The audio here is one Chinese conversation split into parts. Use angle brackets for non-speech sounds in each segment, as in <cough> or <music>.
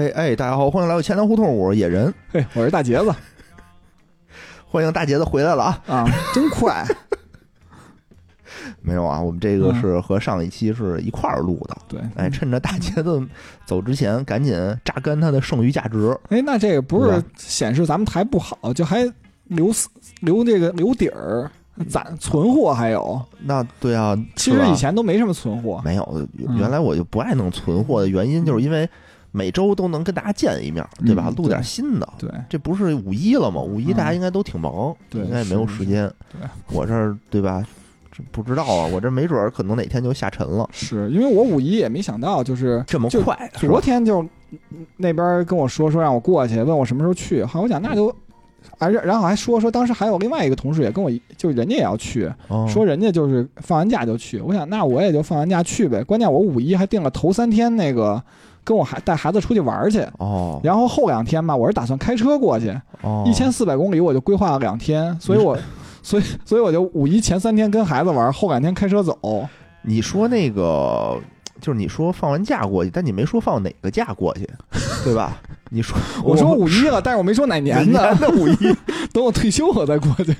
喂，哎，大家好，欢迎来到钱粮胡同，我是野人，嘿，我是大杰子欢迎大杰子回来了啊！啊，真快，<laughs> 没有啊，我们这个是和上一期是一块儿录的，对，哎，趁着大杰子走之前，赶紧榨干他的剩余价值。哎，那这个不是显示咱们台不好，就还留留这个留底儿，攒存货还有，那对啊，其实以前都没什么存货，没有，嗯原来我就不爱弄存货的原因，就是因为每周都能跟大家见一面，对吧？嗯录点新的。对这不是五一了吗？五一嗯大家应该都挺忙，对应该也没有时间。对，我这儿对吧？这不知道啊，我这没准儿可能哪天就下沉了，是因为我五一也没想到，就是这么快。昨天就嗯那边跟我说说让我过去，问我什么时候去，好，我想那就。而，然然后还说说，当时还有另外一个同事也跟我，就人家也要去，哦说人家就是放完假就去。我想那我也就放完假去呗。关键我五一还定了头三天那个跟我孩带孩子出去玩儿去，哦然后后两天吧，我是打算开车过去，哦，一千四百公里我就规划了两天，所以我 <laughs> 所以所以我就五一前三天跟孩子玩儿，后两天开车走。你说那个，就是你说放完假过去，但你没说放哪个假过去，<laughs> 对吧？你说 <laughs> 我说五一了，但是我没说哪哪年的，的五一，等我退休我再过去。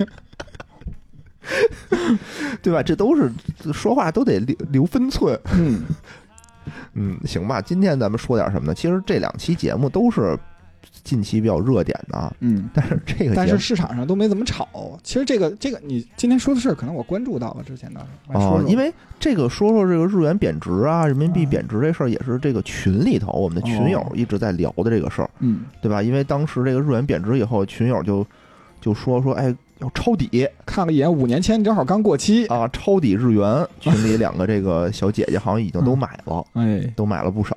对吧？这都是说话都得留留分寸。嗯，<laughs> 嗯，行吧。今天咱们说点什么呢？其实这两期节目都是近期比较热点的啊，嗯，但是这个但是市场上都没怎么炒。其实这个这个你今天说的事儿，可能我关注到了之前的，我说说，哦因为这个说说这个日元贬值啊，人民币嗯贬值这事儿，也是这个群里头我们的群友哦一直在聊的这个事儿，嗯，对吧？因为当时这个日元贬值以后，群友就就说说，哎，要抄底看了一眼五年签正好刚过期，啊，抄底日元。<laughs> 群里两个这个小姐姐好像已经都买了，哎，都买了不少。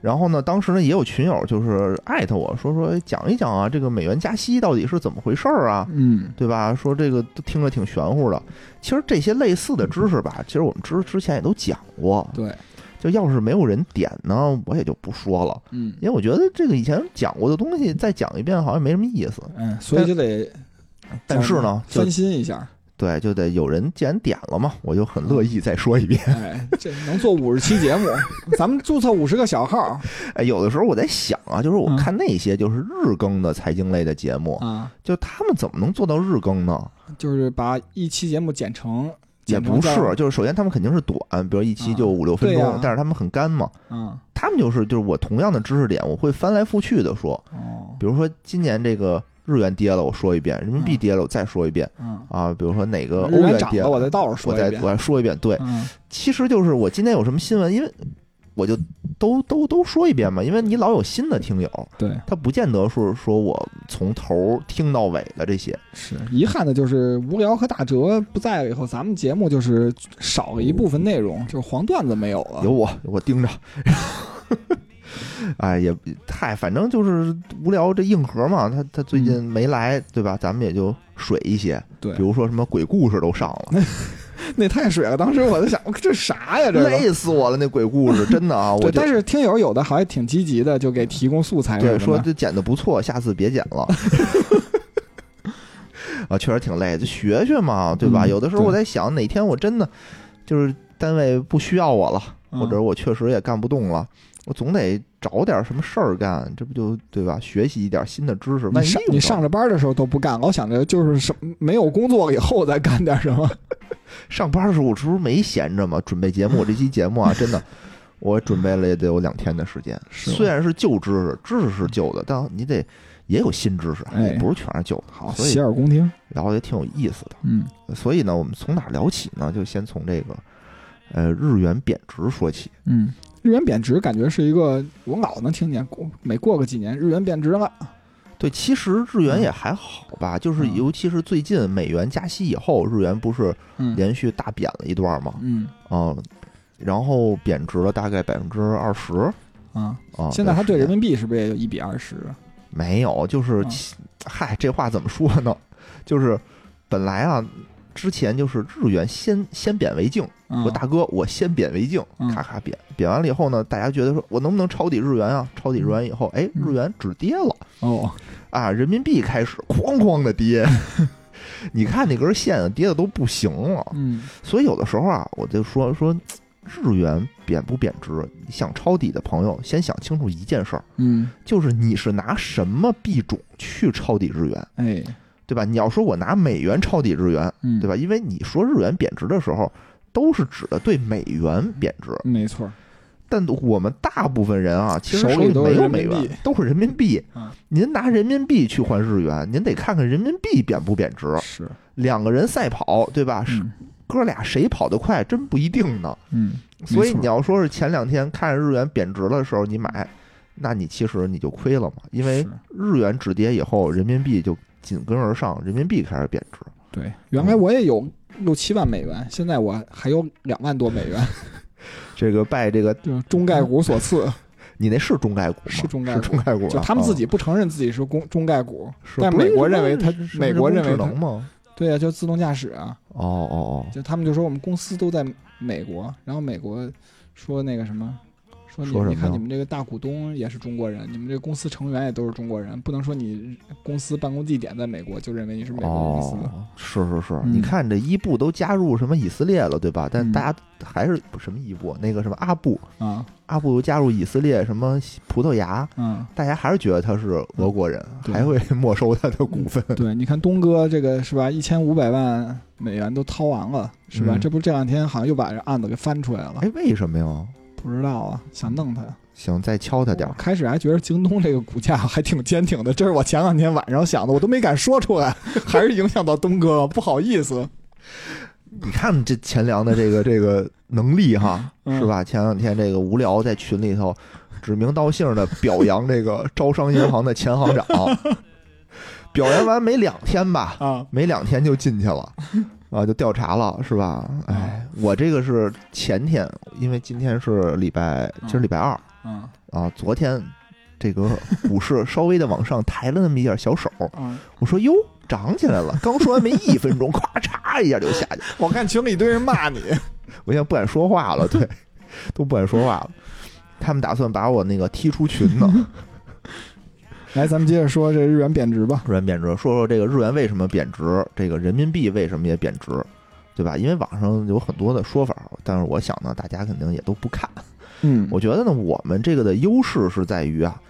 然后呢，当时呢也有群友就是艾特我说说哎讲一讲啊，这个美元加息到底是怎么回事儿啊？嗯，对吧？说这个都听着挺玄乎的。其实这些类似的知识吧，其实我们之之前也都讲过。对，就要是没有人点呢，我也就不说了，嗯因为我觉得这个以前讲过的东西再讲一遍好像没什么意思。嗯，所以就得但是呢，就翻新一下，对，就得有人既然点了嘛，我就很乐意再说一遍。哎，这能做五十期节目，<laughs> 咱们注册五十个小号。哎，有的时候我在想啊，就是我嗯。看那些就是日更的财经类的节目，啊，就他们怎么能做到日更呢？就是把一期节目剪成，也不是，就是首先他们肯定是短，比如一期就啊五六分钟，但是他们很干嘛。嗯，他们就是就是我同样的知识点，我会翻来覆去的说，哦，比如说今年这个日元跌了，我说一遍；人民币嗯跌了，我再说一遍嗯，啊。比如说哪个欧元元跌涨了，我再倒着说一遍再我，再说一遍。对，嗯，其实就是我今天有什么新闻，因为我就都都都说一遍嘛，因为你老有新的听友，对，他不见得是说我从头听到尾的这些。是遗憾的就是无聊和大哲不在了以后，咱们节目就是少了一部分内容，就是黄段子没有了，有我，我盯着。哎，也太，反正就是无聊这硬核嘛，他他最近没来，对吧？咱们也就水一些，比如说什么鬼故事都上了，那太水了。当时我就想，这啥呀？这。累死我了，那鬼故事真的啊，<laughs> 我对，但是听友有的还挺积极的，就给提供素材对。说这剪的不错，下次别剪了。<laughs> 啊，确实挺累，就学学嘛，对吧？嗯有的时候我在想，哪天我真的就是单位不需要我了，嗯或者我确实也干不动了，我总得找点什么事儿干，这不就对吧？学习一点新的知识，万你上一你上着班的时候都不干，老想着就是什么没有工作了以后再干点什么。<laughs> 上班的时候，我这不是没闲着吗？准备节目，这期节目啊，真的，我准备了也得有两天的时间。虽然是旧知识，知识是旧的，但你得也有新知识，哎也不是全是旧的。好，所以洗耳恭听。聊的也挺有意思的。嗯所以呢，我们从哪儿聊起呢？就先从这个呃日元贬值说起。嗯，日元贬值感觉是一个我老能听见，过每过个几年日元贬值了。对，其实日元也还好吧，就是嗯尤其是最近美元加息以后，日元不是嗯连续大贬了一段吗？嗯啊、然后贬值了大概百分之二十啊，啊。现在它对人民民币是不是也有一比二十？没有，就是嗨，这话怎么说呢？就是本来啊，之前就是日元先先贬为敬，嗯。说大哥，我先贬为敬，嗯。咔咔贬，贬完了以后呢，大家觉得说我能不能抄底日元啊？抄底日元以后，哎，嗯。日元止跌了。哦，啊，人民币开始哐哐的跌，<laughs> 你看那根线啊跌的都不行了。嗯。所以有的时候啊，我就说说，日元贬不贬值，想抄底的朋友先想清楚一件事儿，嗯，就是你是拿什么币种去抄底日元，哎，对吧？你要说我拿美元抄底日元，嗯，对吧？因为你说日元贬值的时候，都是指的对美元贬值，没错，但我们大部分人啊，其实手里没有美元都是人民币嗯。您拿人民币去换日元，您得看看人民币贬不贬值。是，两个人赛跑，对吧？是嗯哥俩谁跑得快，真不一定呢。嗯，所以你要说是前两天看着日元贬值的时候你买，那你其实你就亏了嘛，因为日元止跌以后，人民币就紧跟而上，人民币开始贬值。对，原来我也有六七万美元，现在我还有两万多美元，<laughs> 这个拜这个，中概股所赐，<laughs> 你那是中概股吗？是中概是股中概股啊，就他们自己啊不承认自己是公中概股，但美国认为它什么什么美国认为能吗？对啊、就自动驾驶啊，哦哦哦，就他们就说我们公司都在美国，然后美国说那个什么，说你你看你们这个大股东也是中国人，你们这个公司成员也都是中国人，不能说你公司办公地点在美国就认为你是美国公司。哦，是是是，嗯你看这伊布都加入什么以色列了，对吧？但嗯大家还是不什么伊布，那个什么阿布，啊，阿布又加入以色列什么葡萄牙，嗯，大家还是觉得他是俄国人，<laughs> 对还会没收他的股份。对，你看东哥这个是吧，一千五百万美元都掏完了，是吧？嗯这不是这两天好像又把这案子给翻出来了，哎，为什么呀？不知道啊，想弄他。行，再敲他点儿。开始还觉得京东这个股价还挺坚挺的，这是我前两天晚上想的，我都没敢说出来，<laughs> 还是影响到东哥了，不好意思。你看这钱粮的这个这个能力哈，嗯是吧？前两天这个无聊在群里头指名道姓的表扬这个招商银行的前行长，<laughs> 表扬完没两天吧，啊，没两天就进去了，啊，就调查了，是吧？哎，我这个是前天，因为今天是礼拜，今儿礼拜二嗯啊，昨天这个股市稍微的往上抬了那么一点小手，嗯，我说哟，涨起来了，刚说完没一分钟，咵嚓一下就下去，我看群里一堆人骂你，我现在不敢说话了，对，都不敢说话了。他们打算把我那个踢出群呢。<laughs> 来，咱们接着说这日元贬值吧。日元贬值，说说这个日元为什么贬值，这个人民币为什么也贬值，对吧？因为网上有很多的说法，但是我想呢，大家肯定也都不看。嗯我觉得呢，我们这个的优势是在于啊，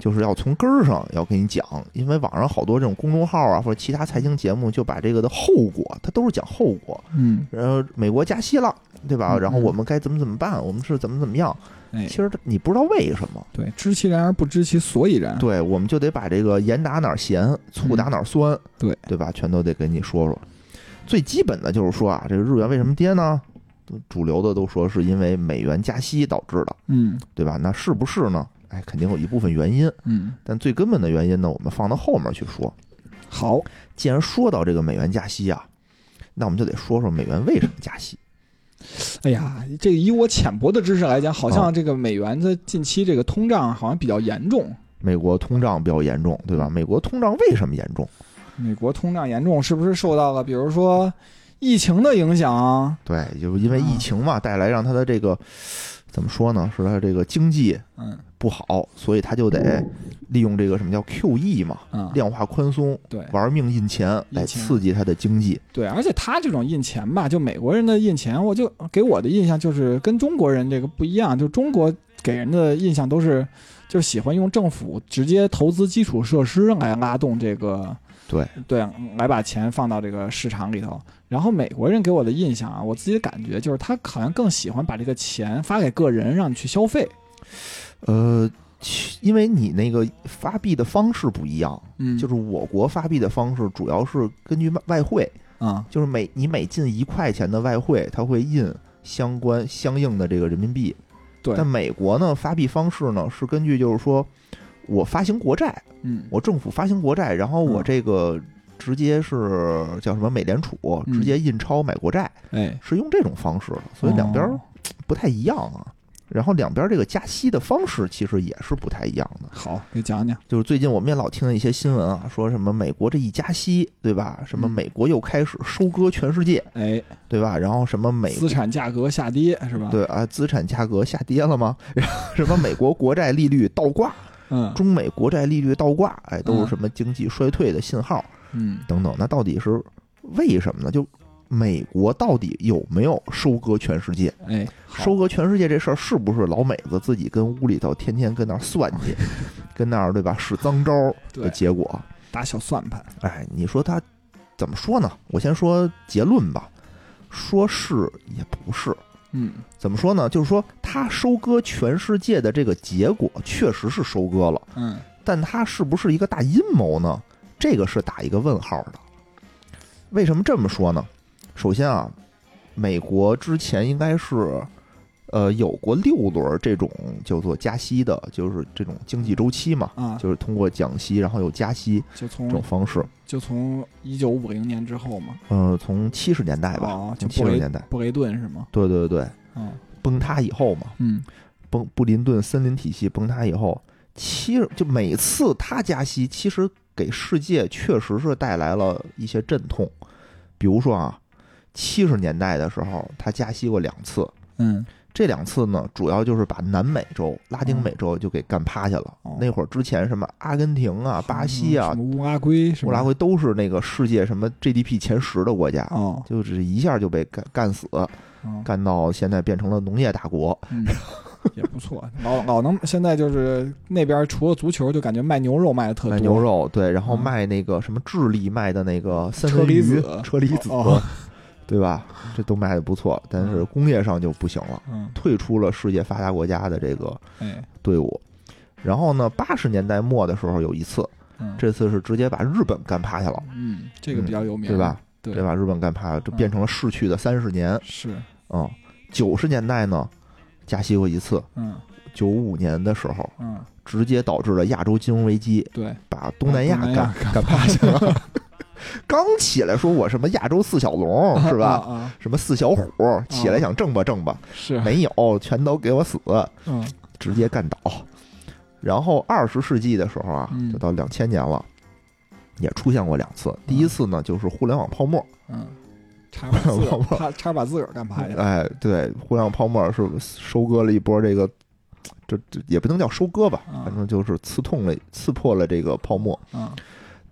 就是要从根儿上要跟你讲，因为网上好多这种公众号啊或者其他财经节目就把这个的后果，它都是讲后果。嗯，然后美国加息了，对吧？嗯然后我们该怎么怎么办？我们是怎么怎么样？哎其，实你不知道为什么，对，知其然而不知其所以然。对，我们就得把这个盐打哪儿咸，醋打哪儿酸，对对吧？全都得跟你说说。最基本的就是说啊，这个日元为什么跌呢？主流的都说是因为美元加息导致的，嗯对吧？那是不是呢？哎，肯定有一部分原因，嗯，但最根本的原因呢，我们放到后面去说。好，既然说到这个美元加息啊，那我们就得说说美元为什么加息。哎呀，这个以我浅薄的知识来讲，好啊像这个美元的近期这个通胀好像比较严重。美国通胀比较严重，对吧？美国通胀为什么严重？美国通胀严重，是不是受到了比如说疫情的影响啊？对，就因为疫情嘛，带来让它的这个怎么说呢？是他这个经济嗯不好，所以他就得利用这个什么叫 QE 嘛，嗯，量化宽松，对玩命印钱来印钱刺激他的经济。对，而且他这种印钱吧，就美国人的印钱，我就给我的印象就是跟中国人这个不一样，就中国给人的印象都是。就是喜欢用政府直接投资基础设施来拉动这个，对对，来把钱放到这个市场里头。然后美国人给我的印象啊，我自己的感觉就是他好像更喜欢把这个钱发给个人，让你去消费。呃，因为你那个发币的方式不一样，嗯就是我国发币的方式主要是根据外外汇，啊，就是每你每进一块钱的外汇，它会印相关相应的这个人民币。对，但美国呢，发币方式呢是根据就是说我发行国债，嗯，我政府发行国债，然后我嗯这个直接是叫什么美联储嗯直接印钞买国债，哎，是用这种方式的，所以两边哦不太一样啊。然后两边这个加息的方式其实也是不太一样的。好，给讲讲。就是最近我们也老听到一些新闻啊，说什么美国这一加息，对吧？什么嗯美国又开始收割全世界，哎，对吧？然后什么美资产价格下跌是吧？，对啊，资产价格下跌了吗？然后什么美国国债利率倒挂，嗯中美国债利率倒挂，哎，都嗯是什么经济衰退的信号嗯等等。那到底是为什么呢？就美国到底有没有收割全世界？哎，收割全世界这事儿是不是老美子自己跟屋里头天天跟那儿算计，<laughs> 跟那儿对吧使脏招儿的结果？打小算盘，哎，你说他怎么说呢？我先说结论吧，说是也不是。嗯怎么说呢？就是说他收割全世界的这个结果确实是收割了，嗯但他是不是一个大阴谋呢？这个是打一个问号的。为什么这么说呢？首先啊，美国之前应该是，呃，有过六轮这种叫做加息的，就是这种经济周期嘛，啊，就是通过降息，然后又加息就从这种方式。就从一九五零年之后嘛，呃，从七十年代吧，哦，就从七十年代，布雷顿是吗？对对对，嗯。崩塌以后嘛，嗯。崩布林顿森林体系崩塌以后，其实就每次它加息，其实给世界确实是带来了一些阵痛。比如说啊，七十年代的时候，它加息过两次，嗯这两次呢，主要就是把南美洲、拉丁美洲就给干趴下了。哦那会儿之前什么阿根廷啊、巴西啊乌拉圭？乌拉圭都是那个世界什么 GDP 前十的国家，哦，就是一下就被干干死，哦干到现在变成了农业大国。嗯，<laughs> 也不错。老老能现在就是那边除了足球，就感觉卖牛肉卖的特多。卖牛肉，对，然后嗯卖那个什么智利卖的那个三车厘子、车厘子哦，对吧？这都卖的不错，但是工业上就不行了，嗯，退出了世界发达国家的这个哎，队伍。然后呢，八十年代末的时候有一次，嗯，这次是直接把日本干趴下了，嗯，这个比较有名，对吧？？对对？吧？日本干趴了，这嗯变成了逝去的三十年。是，嗯，九十年代呢，加息过一次，嗯九五年的时候，嗯，直接导致了亚洲金融危机，对，把东南亚干干趴下了。<laughs> <laughs> 刚起来说我什么亚洲四小龙是吧？啊，啊什么四小虎起来想挣吧挣吧，是，没有，全都给我死，嗯直接干倒。然后二十世纪的时候啊嗯，就到两千年了，也出现过两次。第一次呢，就是互联网泡沫，嗯，差点把自个儿 <laughs> 差差把自个儿干趴下。哎，对，互联网泡沫是收割了一波这个，这这也不能叫收割吧，啊反正就是刺痛了、刺破了这个泡沫。嗯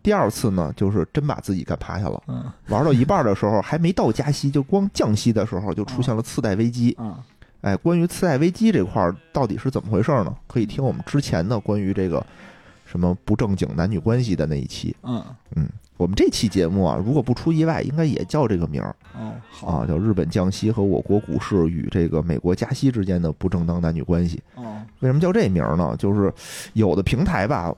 第二次呢，就是真把自己干趴下了。嗯玩到一半的时候，还没到加息，就光降息的时候，就出现了次贷危机。啊哎，关于次贷危机这块儿到底是怎么回事呢？可以听我们之前的关于这个什么不正经男女关系的那一期。嗯我们这期节目啊，如果不出意外，应该也叫这个名儿哦好啊，叫日本降息和我国股市与这个美国加息之间的不正当男女关系。哦为什么叫这名儿呢？就是有的平台吧，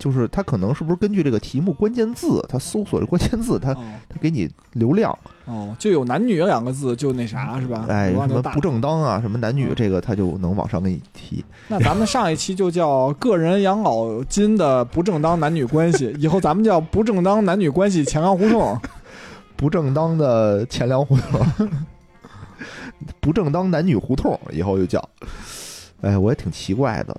就是它可能是不是根据这个题目关键字，它搜索的关键字，它哦它给你流量，哦，就有男女两个字就那啥是吧？哎，什么不正当啊，什么男女嗯，这个它就能往上给你提。<laughs> 那咱们上一期就叫个人养老金的不正当男女关系，以后咱们叫不正当男女关系钱粮胡同。<laughs> 不正当的钱粮胡同，<laughs> 不正当男女胡同，以后就叫。哎，我也挺奇怪的，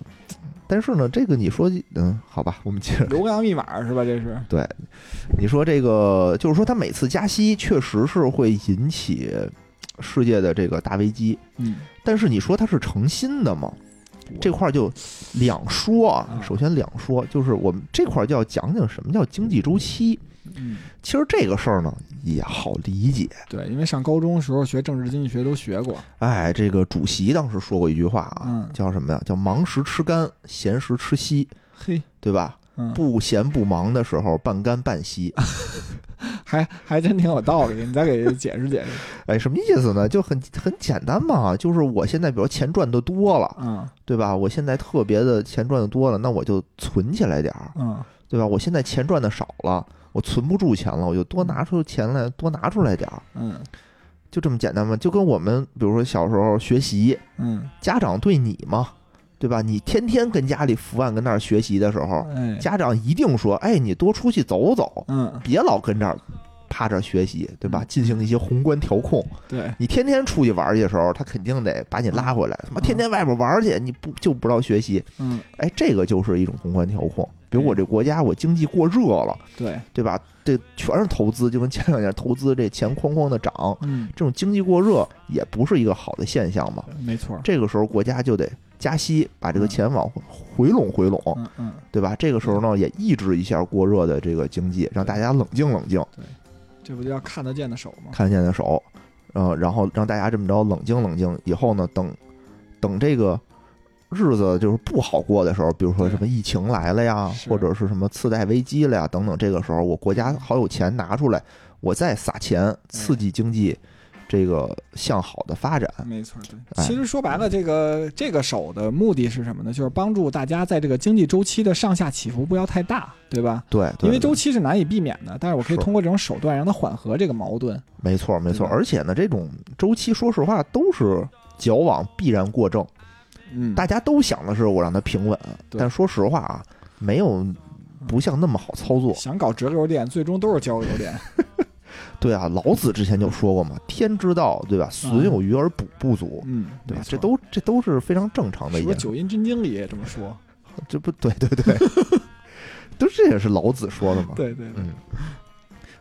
但是呢，这个你说，嗯，好吧，我们接着。流量密码是吧？这是对，你说这个，就是说他每次加息确实是会引起世界的这个大危机，嗯但是你说他是诚心的吗？这块儿就两说啊啊。首先两说，就是我们这块儿就要讲讲什么叫经济周期。嗯其实这个事儿呢也好理解，对，因为上高中时候学政治经济学都学过。哎，这个主席当时说过一句话啊，嗯叫什么呀？叫忙时吃干，闲时吃稀，嘿，对吧？嗯，不闲不忙的时候，半干半稀。<laughs> 还还真挺有道理，你再给解释解释。<laughs> 哎，什么意思呢？就很很简单嘛，就是我现在比如钱赚的多了，嗯对吧？我现在特别的钱赚的多了，那我就存起来点儿，嗯对吧？我现在钱赚的少了，我存不住钱了，我就多拿出钱来，多拿出来点儿，嗯就这么简单嘛。就跟我们比如说小时候学习，嗯，家长对你嘛，对吧？你天天跟家里伏案跟那儿学习的时候，哎，家长一定说：“哎，你多出去走走，嗯别老跟这儿趴着学习，对吧？”进行一些宏观调控。对，你天天出去玩去的时候，他肯定得把你拉回来。他妈天天外边玩去，你不就不知道学习？嗯哎，这个就是一种宏观调控。比如我这国家，我经济过热了，对，对吧？这全是投资，就跟前两年投资这钱哐哐的涨，嗯，这种经济过热也不是一个好的现象嘛。没错。这个时候国家就得加息，把这个钱往回拢回拢，嗯嗯，对吧？这个时候呢，也抑制一下过热的这个经济，让大家冷静冷静。对这不叫看得见的手吗？看得见的手，呃，然后让大家这么着冷静冷静，以后呢，等等这个日子就是不好过的时候，比如说什么疫情来了呀，或者是什么次贷危机了呀，等等，这个时候我国家好有钱拿出来，我再撒钱刺激经济，这个向好的发展。没错，对。哎其实说白了，这个这个手的目的是什么呢？就是帮助大家在这个经济周期的上下起伏不要太大，对吧？对，对因为周期是难以避免的，但是我可以通过这种手段让它缓和这个矛盾。没错没错，而且呢，这种周期说实话都是矫枉必然过正，嗯，大家都想的是我让它平稳，但说实话啊，没有不像那么好操作。想搞直流电，最终都是交流电。<laughs> 对啊，老子之前就说过嘛，天之道，对吧？损有余而补不足，嗯，对吧这都这都是非常正常的一件事。九阴真经里也这么说？这不对对对，<laughs> 都这也是老子说的嘛。对对对，嗯，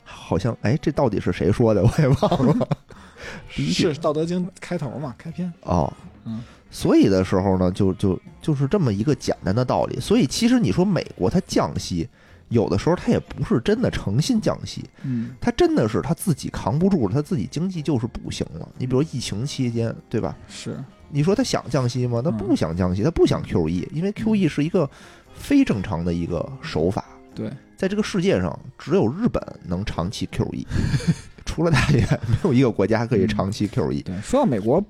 好像哎，这到底是谁说的？我也忘了。<laughs> 第一句是《道德经》开头嘛，开篇。哦，嗯，所以的时候呢，就就就是这么一个简单的道理。所以其实你说美国它降息，有的时候他也不是真的诚心降息，嗯，他真的是他自己扛不住了，他自己经济就是不行了。你比如疫情期间，对吧？是你说他想降息吗？他嗯不想降息，他不想 QE，因为 QE 是一个非正常的一个手法，对，在这个世界上只有日本能长期 QE，<laughs> 除了它以外，没有一个国家可以长期 QE。对。说到美国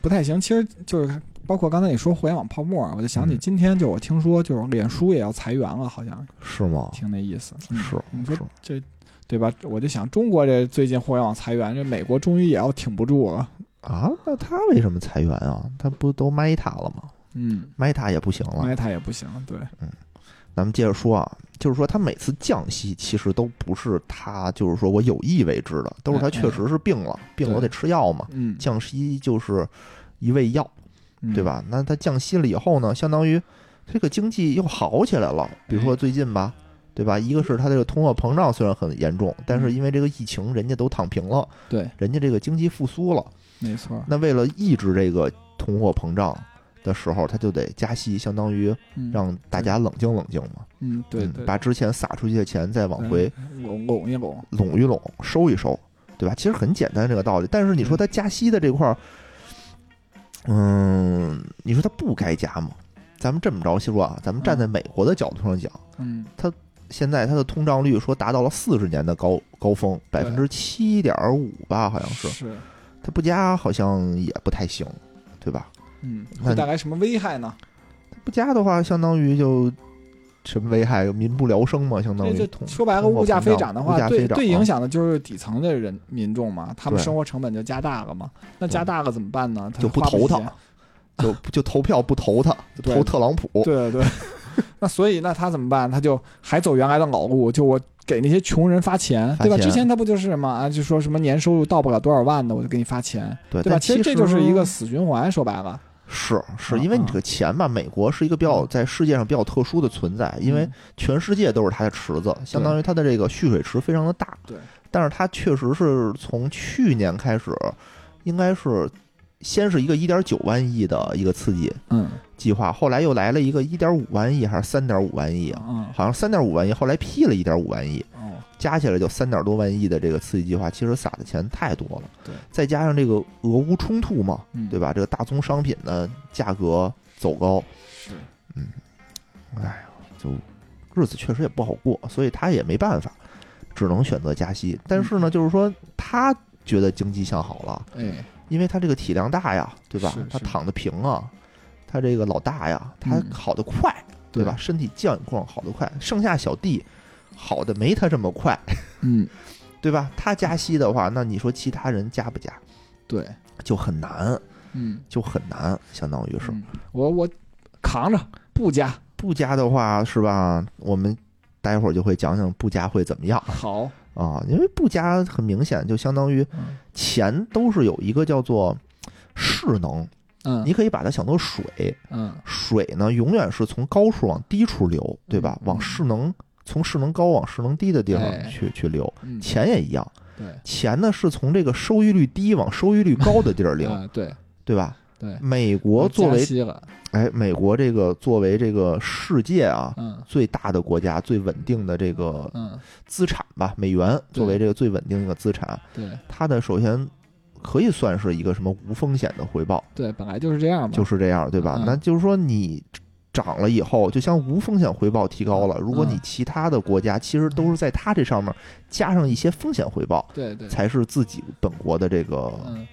不太行，其实就是包括刚才你说互联网泡沫，我就想起嗯今天就我听说就是脸书也要裁员了，好像是吗？听那意思。嗯是你说这对吧？我就想中国这最近互联网裁员，这美国终于也要挺不住了。啊，那他为什么裁员啊？他不都 Meta 了吗嗯，？Meta 也不行了。，Meta 也不行，对，嗯咱们接着说啊，就是说他每次降息，其实都不是他就是说我有意为之的，都是他确实是病了，病了我得吃药嘛。嗯，降息就是一味药。嗯对？吧？那它降息了以后呢，相当于这个经济又好起来了。比如说最近吧，对吧？一个是它这个通货膨胀虽然很严重，但是因为这个疫情，人家都躺平了，对，人家这个经济复苏了。没错。那为了抑制这个通货膨胀的时候，它就得加息，相当于嗯让大家冷静冷静嘛。嗯，对嗯对，把之前撒出去的钱再往回拢拢一拢，拢一拢，收一收，对吧？其实很简单这个道理。但是你说它加息的这块儿，嗯，你说他不该加吗？咱们这么着说啊，咱们站在美国的角度上讲，嗯，他现在它的通胀率说达到了四十年的高高峰，百分之七点五吧，好像是。是，它不加好像也不太行，对吧？嗯，会带来什么危害呢？不加的话，相当于就什么危害？民不聊生嘛，相当于说白了，物价飞涨的话，对对影响的就是底层的人民众嘛，他们生活成本就加大了嘛。那加大了怎么办呢？他就不投他 <laughs> 就就投票不投他，<laughs> 投特朗普。对对对。<laughs> 那所以那他怎么办？他就还走原来的老路，就我给那些穷人发钱，对吧？之前他不就是嘛啊，就说什么年收入到不了多少万的，我就给你发钱，对对吧？其实这就是一个死循环，说白了，是是，嗯因为你这个钱吧，美国是一个比较嗯。在世界上比较特殊的存在，因为嗯。全世界都是它的池子，相当于它的这个蓄水池非常的大。对，但是它确实是从去年开始，应该是先是一个一点九万亿的一个刺激嗯。计划，后来又来了一个一点五万亿还是三点五万亿啊？嗯。好像三点五万亿，后来批了一点五万亿，哦加起来就三点多万亿的这个刺激计划，其实撒的钱太多了。对，再加上这个俄乌冲突嘛，嗯。对吧？这个大宗商品的价格走高，是。哎呀，就日子确实也不好过，所以他也没办法，只能选择加息。但是呢，就是说他觉得经济向好了，哎。因为他这个体量大呀，对吧他躺得平啊，他这个老大呀，他嗯。好得快，对吧？身体健况好得快，剩下小弟好的没他这么快，嗯。对吧？他加息的话，那你说其他人加不加？对。就很难，嗯。就很难，相当于是。嗯。我我扛着不加。不加的话，是吧？我们待会儿就会讲讲不加会怎么样。好。啊？因为不加很明显就相当于嗯。钱都是有一个叫做势能，嗯。你可以把它想作水，嗯。水呢永远是从高处往低处流，对吧？嗯。往势能从势能高往势能低的地方哎去去流。嗯。钱也一样，对。钱呢是从这个收益率低往收益率高的地儿流，<laughs> 啊对。对吧？对，美国作为哎，美国这个作为这个世界啊嗯。最大的国家、最稳定的这个嗯，资产吧，美元作为这个最稳定的资产，对它的首先可以算是一个什么无风险的回报，对，本来就是这样嘛，就是这样，对吧？嗯那就是说你涨了以后，就像无风险回报提高了，如果你嗯其他的国家其实都是在它这上面加上一些风险回报，对对，才是自己本国的这个嗯，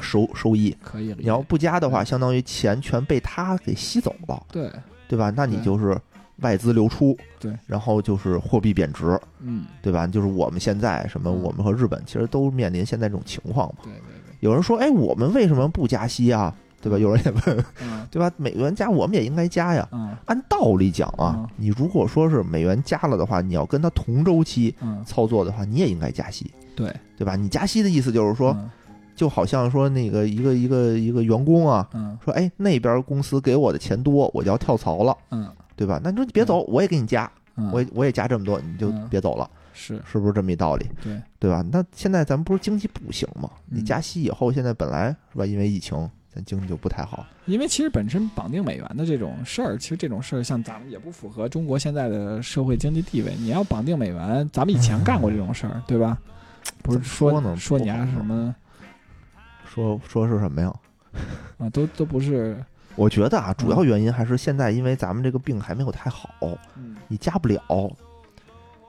收收益。可以理解。你要不加的话，嗯相当于钱全被它给吸走了，对，对吧？那你就是外资流出，对，然后就是货币贬值，嗯，对吧？就是我们现在什么，嗯我们和日本其实都面临现在这种情况嘛。对对对，有人说，哎，我们为什么不加息啊？对吧？有人也问，嗯 <laughs> 对吧？美元加，我们也应该加呀。嗯按道理讲啊嗯，你如果说是美元加了的话，你要跟它同周期嗯，操作的话，你也应该加息，对，对吧？你加息的意思就是说，嗯就好像说那个一个一个一个员工啊，嗯说，哎，那边公司给我的钱多，我就要跳槽了，嗯对吧？那你说你别走，我也给你加，嗯，我也我也加这么多，你就嗯别走了，是是不是这么一道理？对，对吧？那现在咱们不是经济不行吗？你嗯加息以后，现在本来是吧，因为疫情，咱经济就不太好。因为其实本身绑定美元的这种事儿，其实这种事儿像咱们也不符合中国现在的社会经济地位。你要绑定美元，咱们以前干过这种事儿，对吧？不是说呢说你还是什么说说是什么呀？<laughs> 啊，都都不是，我觉得啊，主要嗯原因还是现在因为咱们这个病还没有太好，嗯你加不了。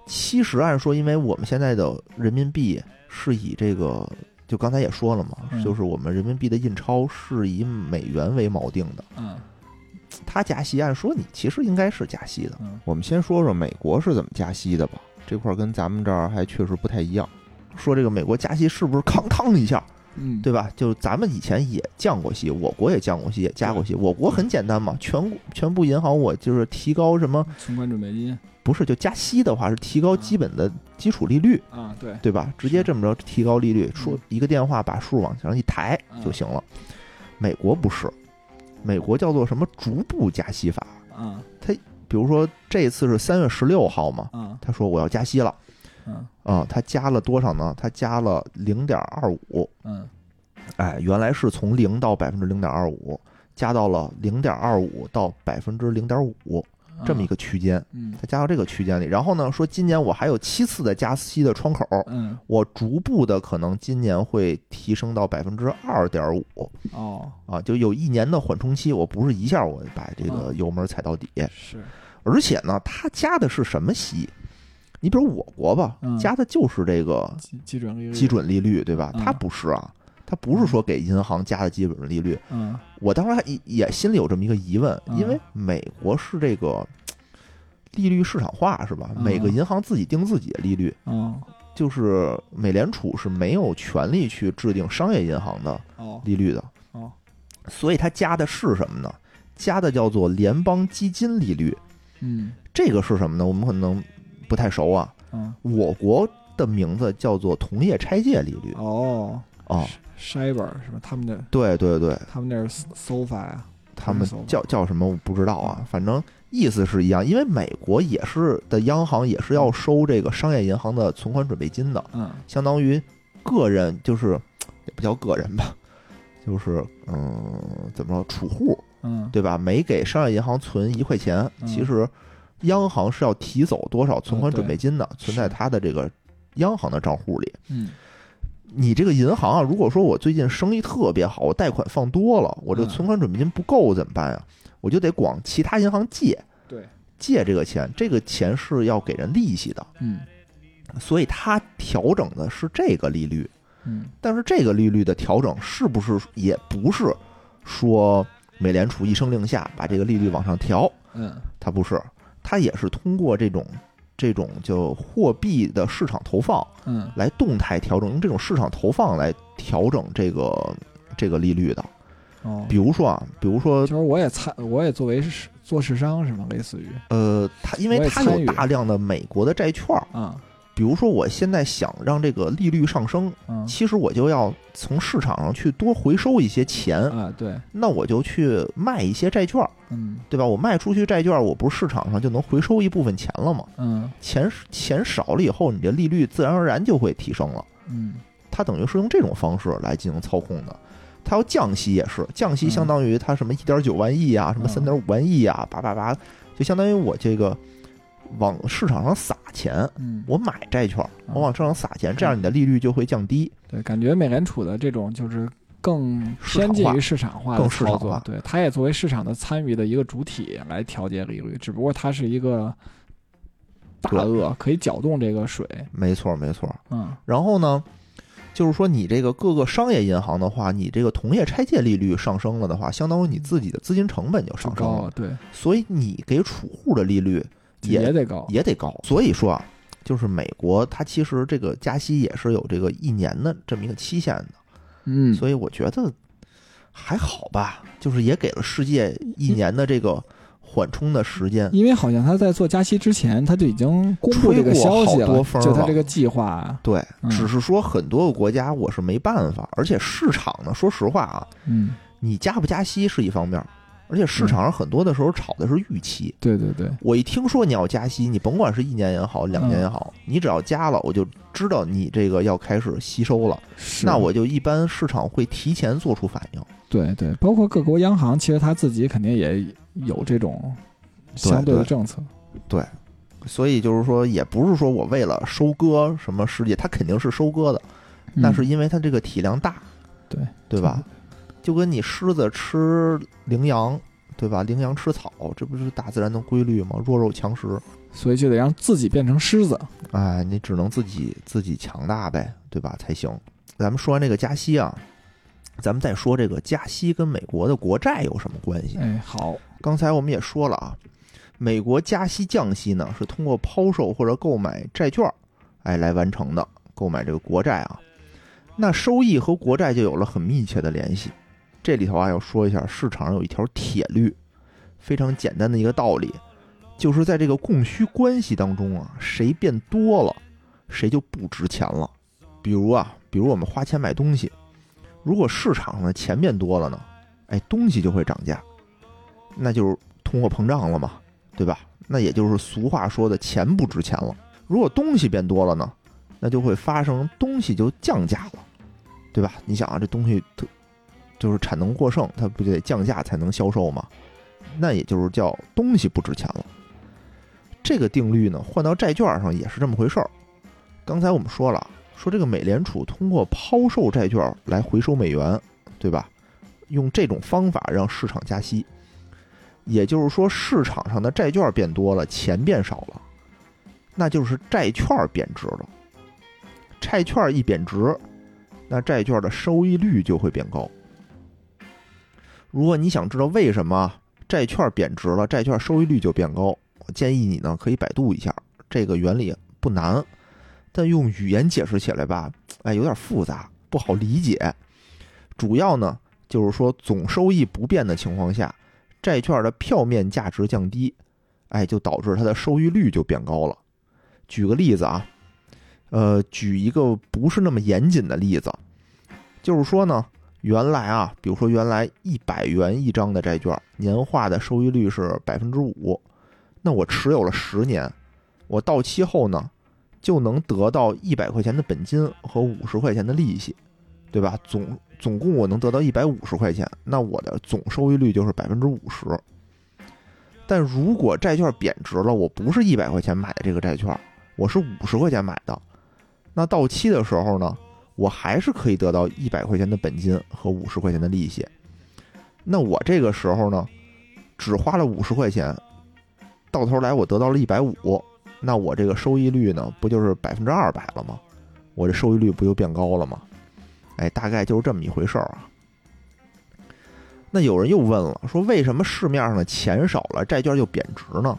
其实按说，因为我们现在的人民币是以这个，就刚才也说了嘛，嗯就是我们人民币的印钞是以美元为锚定的。嗯他加息，按说你其实应该是加息的。嗯我们先说说美国是怎么加息的吧，这块儿跟咱们这儿还确实不太一样。说这个美国加息是不是 <laughs> 康康一下，嗯，对吧？就咱们以前也降过息，我国也降过息，也加过息。我国很简单嘛，全全部银行我就是提高什么，存款准备金不是就加息的话是提高基本的基础利率，啊，对，对吧？直接这么着提高利率，说一个电话把数往上一抬嗯就行了。美国不是，美国叫做什么逐步加息法。啊比如说这次是三月十六号嘛，啊他说我要加息了嗯。啊，它加了多少呢？它加了零点二五，嗯。哎，原来是从零到百分之零点二五，加到了零点二五到百分之零点五这么一个个区间，嗯。它加到这个区间里。然后呢，说今年我还有七次的加息的窗口，嗯。我逐步的可能今年会提升到百分之二点五哦。啊，就有一年的缓冲期，我不是一下我把这个嗯。油门踩到底，是。而且呢，它加的是什么息？你比如我国吧嗯，加的就是这个基基准利率基准利率，对吧？嗯它不是啊，它不是说给银行加的基准利率。嗯我当时还也也心里有这么一个疑问，嗯因为美国是这个利率市场化是吧？嗯每个银行自己定自己的利率，嗯就是美联储是没有权利去制定商业银行的哦利率的，哦所以它加的是什么呢？加的叫做联邦基金利率，嗯这个是什么呢？我们可能不太熟啊。嗯。我国的名字叫做同业拆借利率哦。哦，，Shiber 是吧？他们的对对对，他们那是 SOFA 呀，他们叫叫什么我不知道啊，反正意思是一样，因为美国也是的央行也是要收这个商业银行的存款准备金的，嗯。相当于个人就是也不叫个人吧，<laughs> 就是嗯怎么说储户嗯。对吧？每给商业银行存一块钱，嗯。其实央行是要提走多少存款准备金的，存在是他的这个央行的账户里。嗯。你这个银行啊，如果说我最近生意特别好，我贷款放多了，我这个存款准备金不够怎么办呀？我就得往其他银行借对。借这个钱，这个钱是要给人利息的，嗯。所以它调整的是这个利率。嗯。但是这个利率的调整是不是也不是说美联储一声令下把这个利率往上调？嗯。它不是，它也是通过这种这种就货币的市场投放嗯。来动态调整，用这种市场投放来调整这个这个利率的。哦，比如说啊，比如说就是我也参，我也作为是做市商是吗？类似于。呃，它因为它有大量的美国的债券儿，啊比如说我现在想让这个利率上升，嗯其实我就要从市场上去多回收一些钱，啊对那我就去卖一些债券儿，嗯对吧？我卖出去债券儿，我不是市场上就能回收一部分钱了吗？嗯钱钱少了以后，你这利率自然而然就会提升了。嗯它等于是用这种方式来进行操控的。它要降息也是，降息嗯相当于它什么一点九万亿啊，什么嗯三点五万亿啊，叭叭叭，就相当于我这个往市场上撒钱，嗯，我买债券，嗯我往市场上撒钱，这样你的利率就会降低。对，感觉美联储的这种就是更偏近于市场化的更市场操作，对，它也作为市场的参与的一个主体来调节利率，只不过它是一个大鳄，可以搅动这个水，没错，没错。嗯。然后呢，就是说你这个各个商业银行的话，你这个同业拆借利率上升了的话，相当于你自己的资金成本就就上升了，，对，所以你给储户的利率也也得高，也得高。所以说啊，就是美国它其实这个加息也是有这个一年的这么一个期限的，嗯，所以我觉得还好吧，就是也给了世界一年的这个缓冲的时间。因为好像他在做加息之前，他就已经公布这个消息了就他这个计划，对，嗯只是说很多个国家我是没办法，而且市场呢，说实话啊，嗯，你加不加息是一方面，而且市场上很多的时候炒的是预期。对对对，我一听说你要加息，你甭管是一年也好，两年也好，你只要加了，我就知道你这个要开始吸收了。是那我就一般市场会提前做出反应。对对，包括各国央行，其实他自己肯定也有这种相对的对政策，对所以就是说，也不是说我为了收割什么世界，它肯定是收割的，那是因为它这个体量大，对对吧？？就跟你狮子吃羚羊，对吧？羚羊吃草，这不是大自然的规律吗？弱肉强食，所以就得让自己变成狮子，哎，你只能自己自己强大呗，对吧？才行。咱们说完这个加息啊，咱们再说这个加息跟美国的国债有什么关系？哎，好，刚才我们也说了啊，美国加息降息呢是通过抛售或者购买债券，哎来完成的，购买这个国债啊，那收益和国债就有了很密切的联系。这里头啊要说一下，市场上有一条铁律，非常简单的一个道理，就是在这个供需关系当中啊，谁变多了，谁就不值钱了。比如啊，比如我们花钱买东西，如果市场上的钱变多了呢，哎，东西就会涨价，那就是通货膨胀了嘛，对吧？那也就是俗话说的钱不值钱了。如果东西变多了呢，那就会发生东西就降价了，对吧？你想啊，这东西特就是产能过剩，它不就得降价才能销售吗？那也就是叫东西不值钱了。这个定律呢，换到债券上也是这么回事儿。刚才我们说了，说这个美联储通过抛售债券来回收美元，对吧？用这种方法让市场加息，也就是说，市场上的债券变多了，钱变少了，那就是债券贬值了。债券一贬值，那债券的收益率就会变高。如果你想知道为什么债券贬值了，债券收益率就变高，我建议你呢可以百度一下，这个原理不难，但用语言解释起来吧，哎，有点复杂，不好理解。主要呢就是说，总收益不变的情况下，债券的票面价值降低，哎，就导致它的收益率就变高了。举个例子啊，呃，举一个不是那么严谨的例子，就是说呢，原来啊，比如说原来一百元一张的债券，年化的收益率是百分之五，那我持有了十年，我到期后呢，就能得到一百块钱的本金和五十块钱的利息，对吧？总总共我能得到一百五十块钱，那我的总收益率就是百分之五十。但如果债券贬值了，我不是一百块钱买的这个债券，我是五十块钱买的，那到期的时候呢，我还是可以得到一百块钱的本金和五十块钱的利息。那我这个时候呢，只花了五十块钱，到头来我得到了一百五，那我这个收益率呢，不就是百分之二百了吗？我这收益率不就变高了吗？哎，大概就是这么一回事儿啊。那有人又问了，说为什么市面上的钱少了，债券就贬值呢？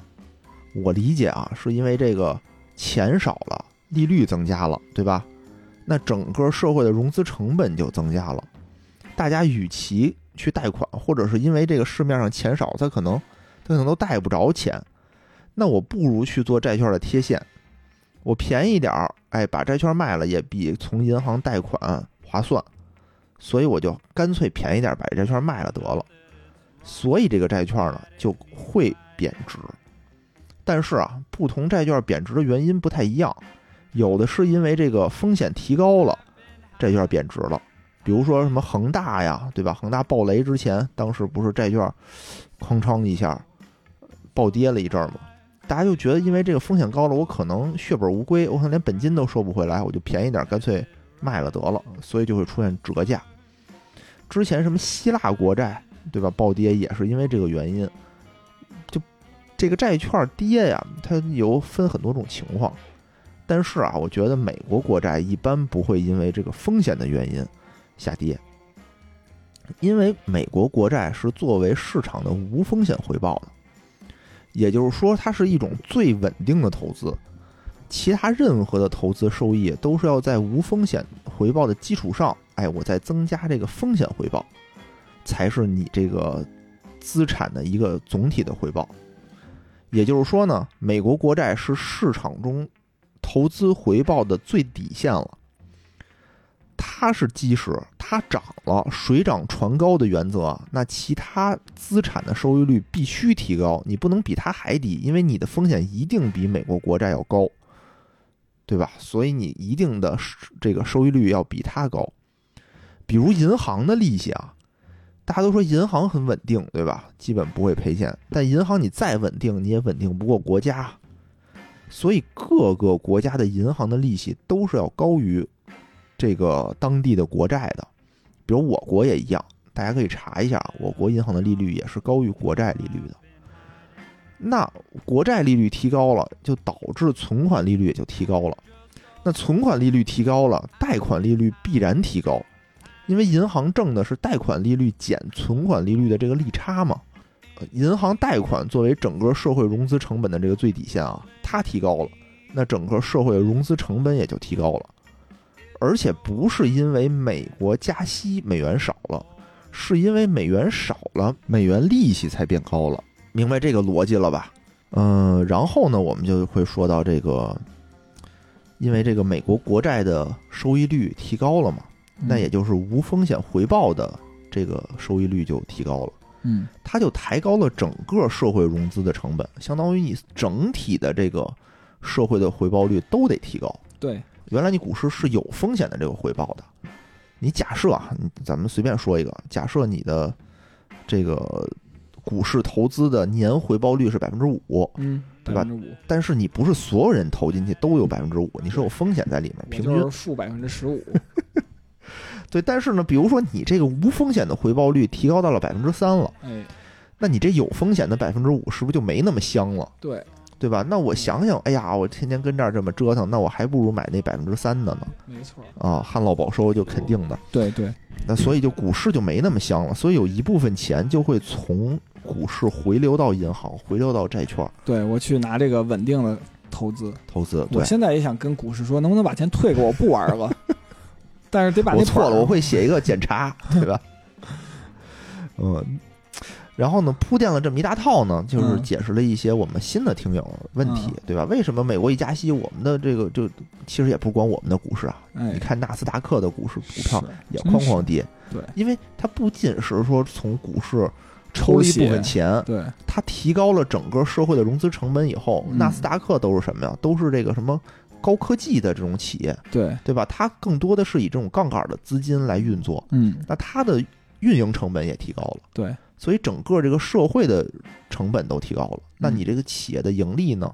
我理解啊，是因为这个钱少了，利率增加了，对吧？那整个社会的融资成本就增加了，大家与其去贷款，或者是因为这个市面上钱少，他可能他可能都贷不着钱，那我不如去做债券的贴现，我便宜点儿，哎，把债券卖了也比从银行贷款划算，所以我就干脆便宜点把债券卖了得了，所以这个债券呢就会贬值。但是啊，不同债券贬值的原因不太一样，有的是因为这个风险提高了，债券贬值了；比如说什么恒大呀，对吧？恒大暴雷之前，当时不是债券哐当一下暴跌了一阵儿吗？大家就觉得因为这个风险高了，我可能血本无归，我可能连本金都收不回来，我就便宜点，干脆卖了得了，所以就会出现折价。之前什么希腊国债，对吧？暴跌也是因为这个原因。就这个债券跌呀，它有分很多种情况，但是啊，我觉得美国国债一般不会因为这个风险的原因下跌，因为美国国债是作为市场的无风险回报的，也就是说，它是一种最稳定的投资。其他任何的投资收益都是要在无风险回报的基础上，哎，我再增加这个风险回报，才是你这个资产的一个总体的回报。也就是说呢，美国国债是市场中投资回报的最底线了。它是基石，它涨了，水涨船高的原则，那其他资产的收益率必须提高，你不能比它还低，因为你的风险一定比美国国债要高。对吧？所以你一定的这个收益率要比它高。比如银行的利息啊，大家都说银行很稳定，对吧？基本不会赔钱。但银行你再稳定，你也稳定不过国家。所以各个国家的银行的利息都是要高于这个当地的国债的。比如我国也一样，大家可以查一下，我国银行的利率也是高于国债利率的。那国债利率提高了，就导致存款利率也就提高了。那存款利率提高了，贷款利率必然提高，因为银行挣的是贷款利率减存款利率的这个利差嘛。银行贷款作为整个社会融资成本的这个最底线啊，它提高了，那整个社会融资成本也就提高了。而且不是因为美国加息美元少了，是因为美元少了，美元利息才变高了。明白这个逻辑了吧？嗯，然后呢，我们就会说到这个，因为这个美国国债的收益率提高了嘛，那也就是无风险回报的这个收益率就提高了。嗯，它就抬高了整个社会融资的成本，相当于你整体的这个社会的回报率都得提高。对，原来你股市是有风险的这个回报的，你假设啊，咱们随便说一个，假设你的这个。股市投资的年回报率是百分之五，嗯，对吧？但是你不是所有人投进去都有百分之五，你是有风险在里面，平均负百分之十五。<laughs> 对，但是呢，比如说你这个无风险的回报率提高到了百分之三了，哎，那你这有风险的百分之五是不是就没那么香了？对，对吧？那我想想，哎呀，我天天跟这儿这么折腾，那我还不如买那百分之三的呢。没错，啊，旱涝保收就肯定的。对对，那所以就股市就没那么香了，所以有一部分钱就会从。股市回流到银行，回流到债券。对我去拿这个稳定的投资，投资。我现在也想跟股市说，能不能把钱退给我，不玩了。<laughs> 但是得把那错了，我会写一个检查，对吧？<laughs> 嗯，然后呢，铺垫了这么一大套呢，就是解释了一些我们新的听友问题，对吧？为什么美国一加息，我们的这个就其实也不光我们的股市啊，你看纳斯达克的股市股票也哐哐跌，对，因为它不仅是说从股市。抽了一部分钱，对，它提高了整个社会的融资成本以后，纳斯达克都是什么呀？都是这个什么高科技的这种企业，对。对吧？它更多的是以这种杠杆的资金来运作，嗯，那它的运营成本也提高了，对，所以整个这个社会的成本都提高了，那你这个企业的盈利呢，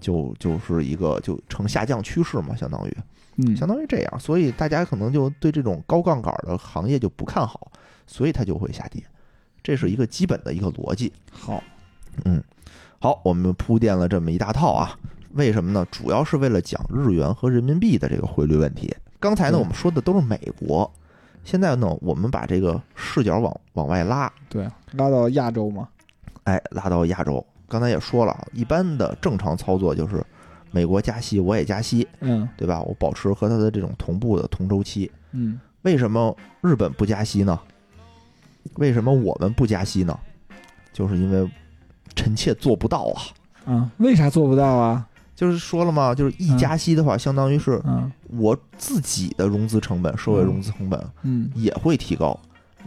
就就是一个就呈下降趋势嘛，相当于，嗯，相当于这样，所以大家可能就对这种高杠杆的行业就不看好，所以它就会下跌。这是一个基本的一个逻辑。好，嗯，好，我们铺垫了这么一大套啊，为什么呢？主要是为了讲日元和人民币的这个汇率问题。刚才呢，我们说的都是美国，现在呢，我们把这个视角往往外拉，对，拉到亚洲嘛。哎，拉到亚洲。刚才也说了，一般的正常操作就是美国加息，我也加息，嗯，对吧？我保持和它的这种同步的同周期。嗯，为什么日本不加息呢？为什么我们不加息呢？就是因为臣妾做不到啊！啊，为啥做不到啊？就是说了嘛，就是一加息的话，相当于是我自己的融资成本、社会融资成本，嗯，也会提高。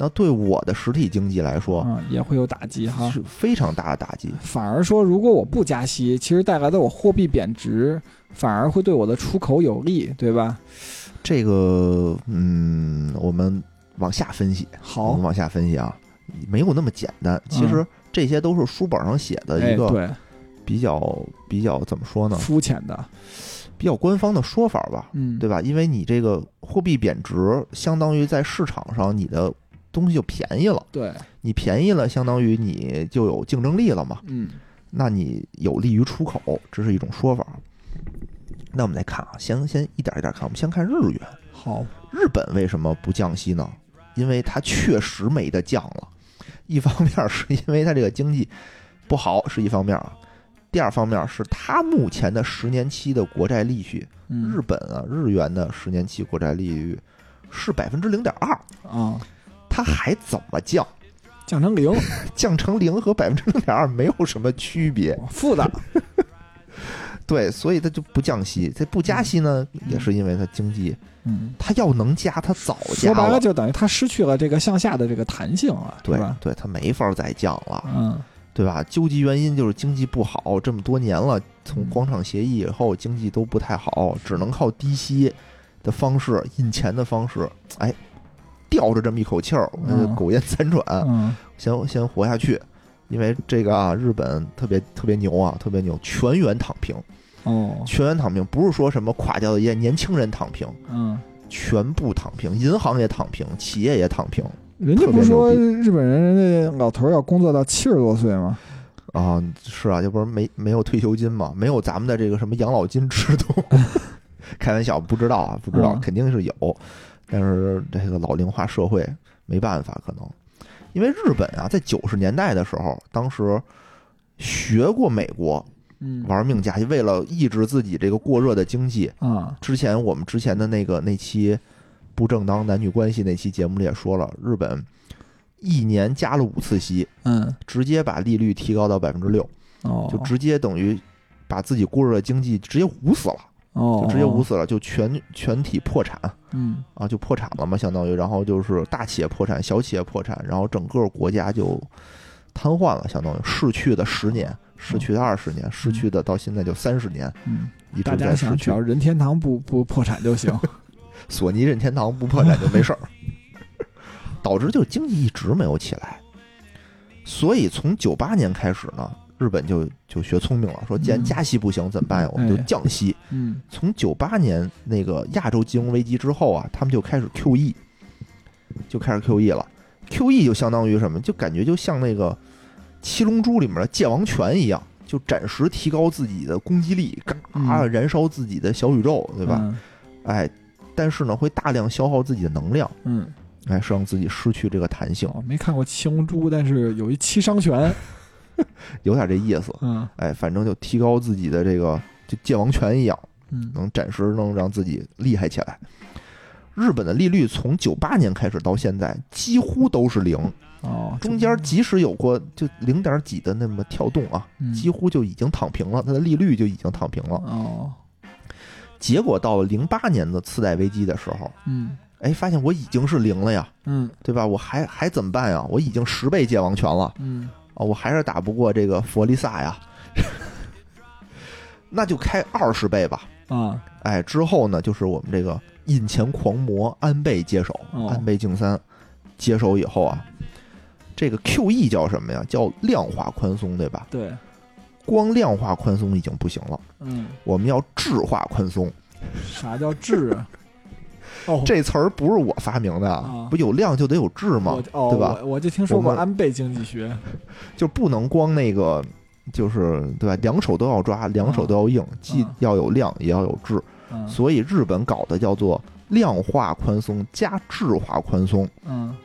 那对我的实体经济来说嗯，也会有打击哈。是非常大的打击。反而说，如果我不加息，其实带来的我货币贬值，反而会对我的出口有利，对吧？这个，嗯，我们往下分析，好我们，往下分析啊，没有那么简单。其实这些都是书本上写的哎，一个对，比较比较怎么说呢？肤浅的，比较官方的说法吧，嗯，对吧？因为你这个货币贬值，相当于在市场上你的东西就便宜了，对，你便宜了，相当于你就有竞争力了嘛。嗯那你有利于出口，这是一种说法。那我们来看啊，先先一点一点看，我们先看日元。好，日本为什么不降息呢？因为它确实没得降了。一方面是因为它这个经济不好是一方面啊，第二方面是它目前的十年期的国债利率，嗯，日本啊日元的十年期国债利率是百分之零点二，啊，它还怎么降？降成零，<laughs> 降成零和百分之零点二没有什么区别。负的，对，所以它就不降息。这不加息呢，也是因为它经济，嗯，它要能加，它早加说白了就等于它失去了这个向下的这个弹性了，对是吧？对，它没法再降了，嗯对吧？究其原因就是经济不好，这么多年了，从嗯。广场协议以后，经济都不太好，只能靠低息的方式、印钱的方式，哎，吊着这么一口气儿，苟延残喘，嗯。先先活下去。因为这个啊，日本特别特别牛啊，特别牛，全员躺平，哦。全员躺平，不是说什么垮掉的一些年轻人躺平，嗯，全部躺平，银行也躺平，企业也躺平人家不是说日本人那老头儿要工作到七十多岁吗？啊！是啊，这不是没没有退休金吗，没有咱们的这个什么养老金制度。<laughs> 开玩笑，不知道啊，不知道，嗯肯定是有，但是这个老龄化社会没办法，可能因为日本啊，在九十年代的时候，当时学过美国嗯，玩命加息，为了抑制自己这个过热的经济，啊，之前我们之前的那个那期不正当男女关系那期节目里也说了，日本一年加了五次息，嗯。直接把利率提高到百分之六，哦，就直接等于把自己过热的经济直接捂死了，哦，就直接捂死了，就全全体破产。嗯。啊，就破产了嘛，相当于，然后就是大企业破产，小企业破产，然后整个国家就瘫痪了，相当于逝去的十年，逝去的二十年，逝去的到现在就三十年，嗯，一大家直在逝去。想只要。任天堂不不破产就行。索尼任天堂不破产就没事儿，<laughs> 导致就经济一直没有起来。所以从九八年开始呢，日本就就学聪明了，说既然嗯加息不行怎么办呀？我们就哎降息。嗯从九八年那个亚洲金融危机之后啊，他们就开始 QE，就开始 QE 了。QE 就相当于什么？就感觉就像那个《七龙珠》里面的界王拳一样，就暂时提高自己的攻击力，嘎嗯燃烧自己的小宇宙，对吧？嗯哎，但是呢，会大量消耗自己的能量，嗯，哎，是让自己失去这个弹性，哦，没看过《七龙珠》，但是有一七伤拳。<laughs> 有点这意思。嗯哎，反正就提高自己的这个，就界王拳一样，嗯能暂时能让自己厉害起来。日本的利率从九八年开始到现在几乎都是零，哦，中间即使有过就零点几的那么跳动啊，嗯几乎就已经躺平了，它的利率就已经躺平了。哦结果到了零八年的次贷危机的时候，嗯哎，发现我已经是零了呀，嗯对吧？我还还怎么办呀？我已经十倍界王权了。嗯啊，我还是打不过这个佛利萨呀，<laughs> 那就开二十倍吧。啊哎，之后呢，就是我们这个印钱狂魔安倍接手，哦安倍晋三接手以后啊，这个 QE 叫什么呀？叫量化宽松，对吧？对光量化宽松已经不行了，嗯，我们要质化宽松。啥叫质啊？<laughs> 哦，这词儿不是我发明的啊不有量就得有质吗？哦，对吧？我我就听说过安倍经济学。就不能光那个，就是对吧？两手都要抓，两手都要硬，既啊要有量，也要有质。嗯所以日本搞的叫做量化宽松加质化宽松，嗯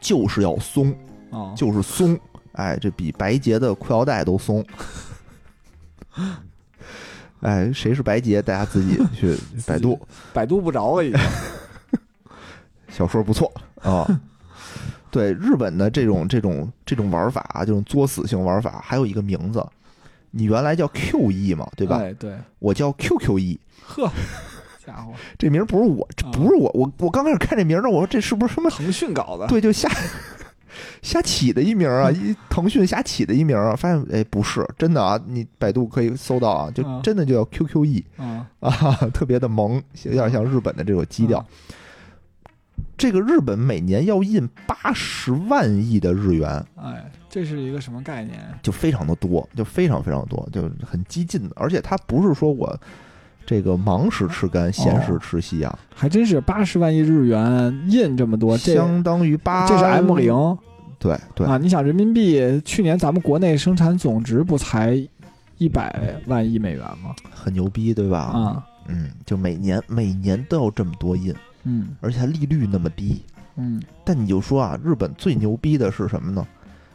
就是要松，哦，就是松。哎，这比白洁的裤腰带都松。<laughs> 哎，谁是白洁？大家自己去百度，<laughs> 百度不着了已经。<laughs> 小说不错啊。对日本的这种这种这种玩法啊，这种作死性玩法，还有一个名字，你原来叫 QE 嘛，对吧？哎，对，我叫 QQE，呵，家伙，这名儿不是我，这不是我，我我刚开始看这名儿，我说这是不是什么？腾讯搞的，对，就瞎瞎起的一名儿啊，一腾讯瞎起的一名儿啊，发现哎不是真的啊，你百度可以搜到啊，就啊真的就叫 QQE 嗯，<laughs> 啊，特别的萌，有点像日本的这种基调。这个日本每年要印八十万亿的日元，嗯，哎，这是一个什么概念？就非常的多，就非常非常多，就很激进的。而且它不是说我这个忙时吃干，闲时吃稀啊，还真是八十万亿日元印这么多，这相当于八，这是 M 零对对，啊！你想人民币去年咱们国内生产总值不才一百万亿美元吗？很牛逼，对吧？啊，嗯，就每年每年都要这么多印，嗯而且它利率那么低。嗯，但你就说啊，日本最牛逼的是什么呢？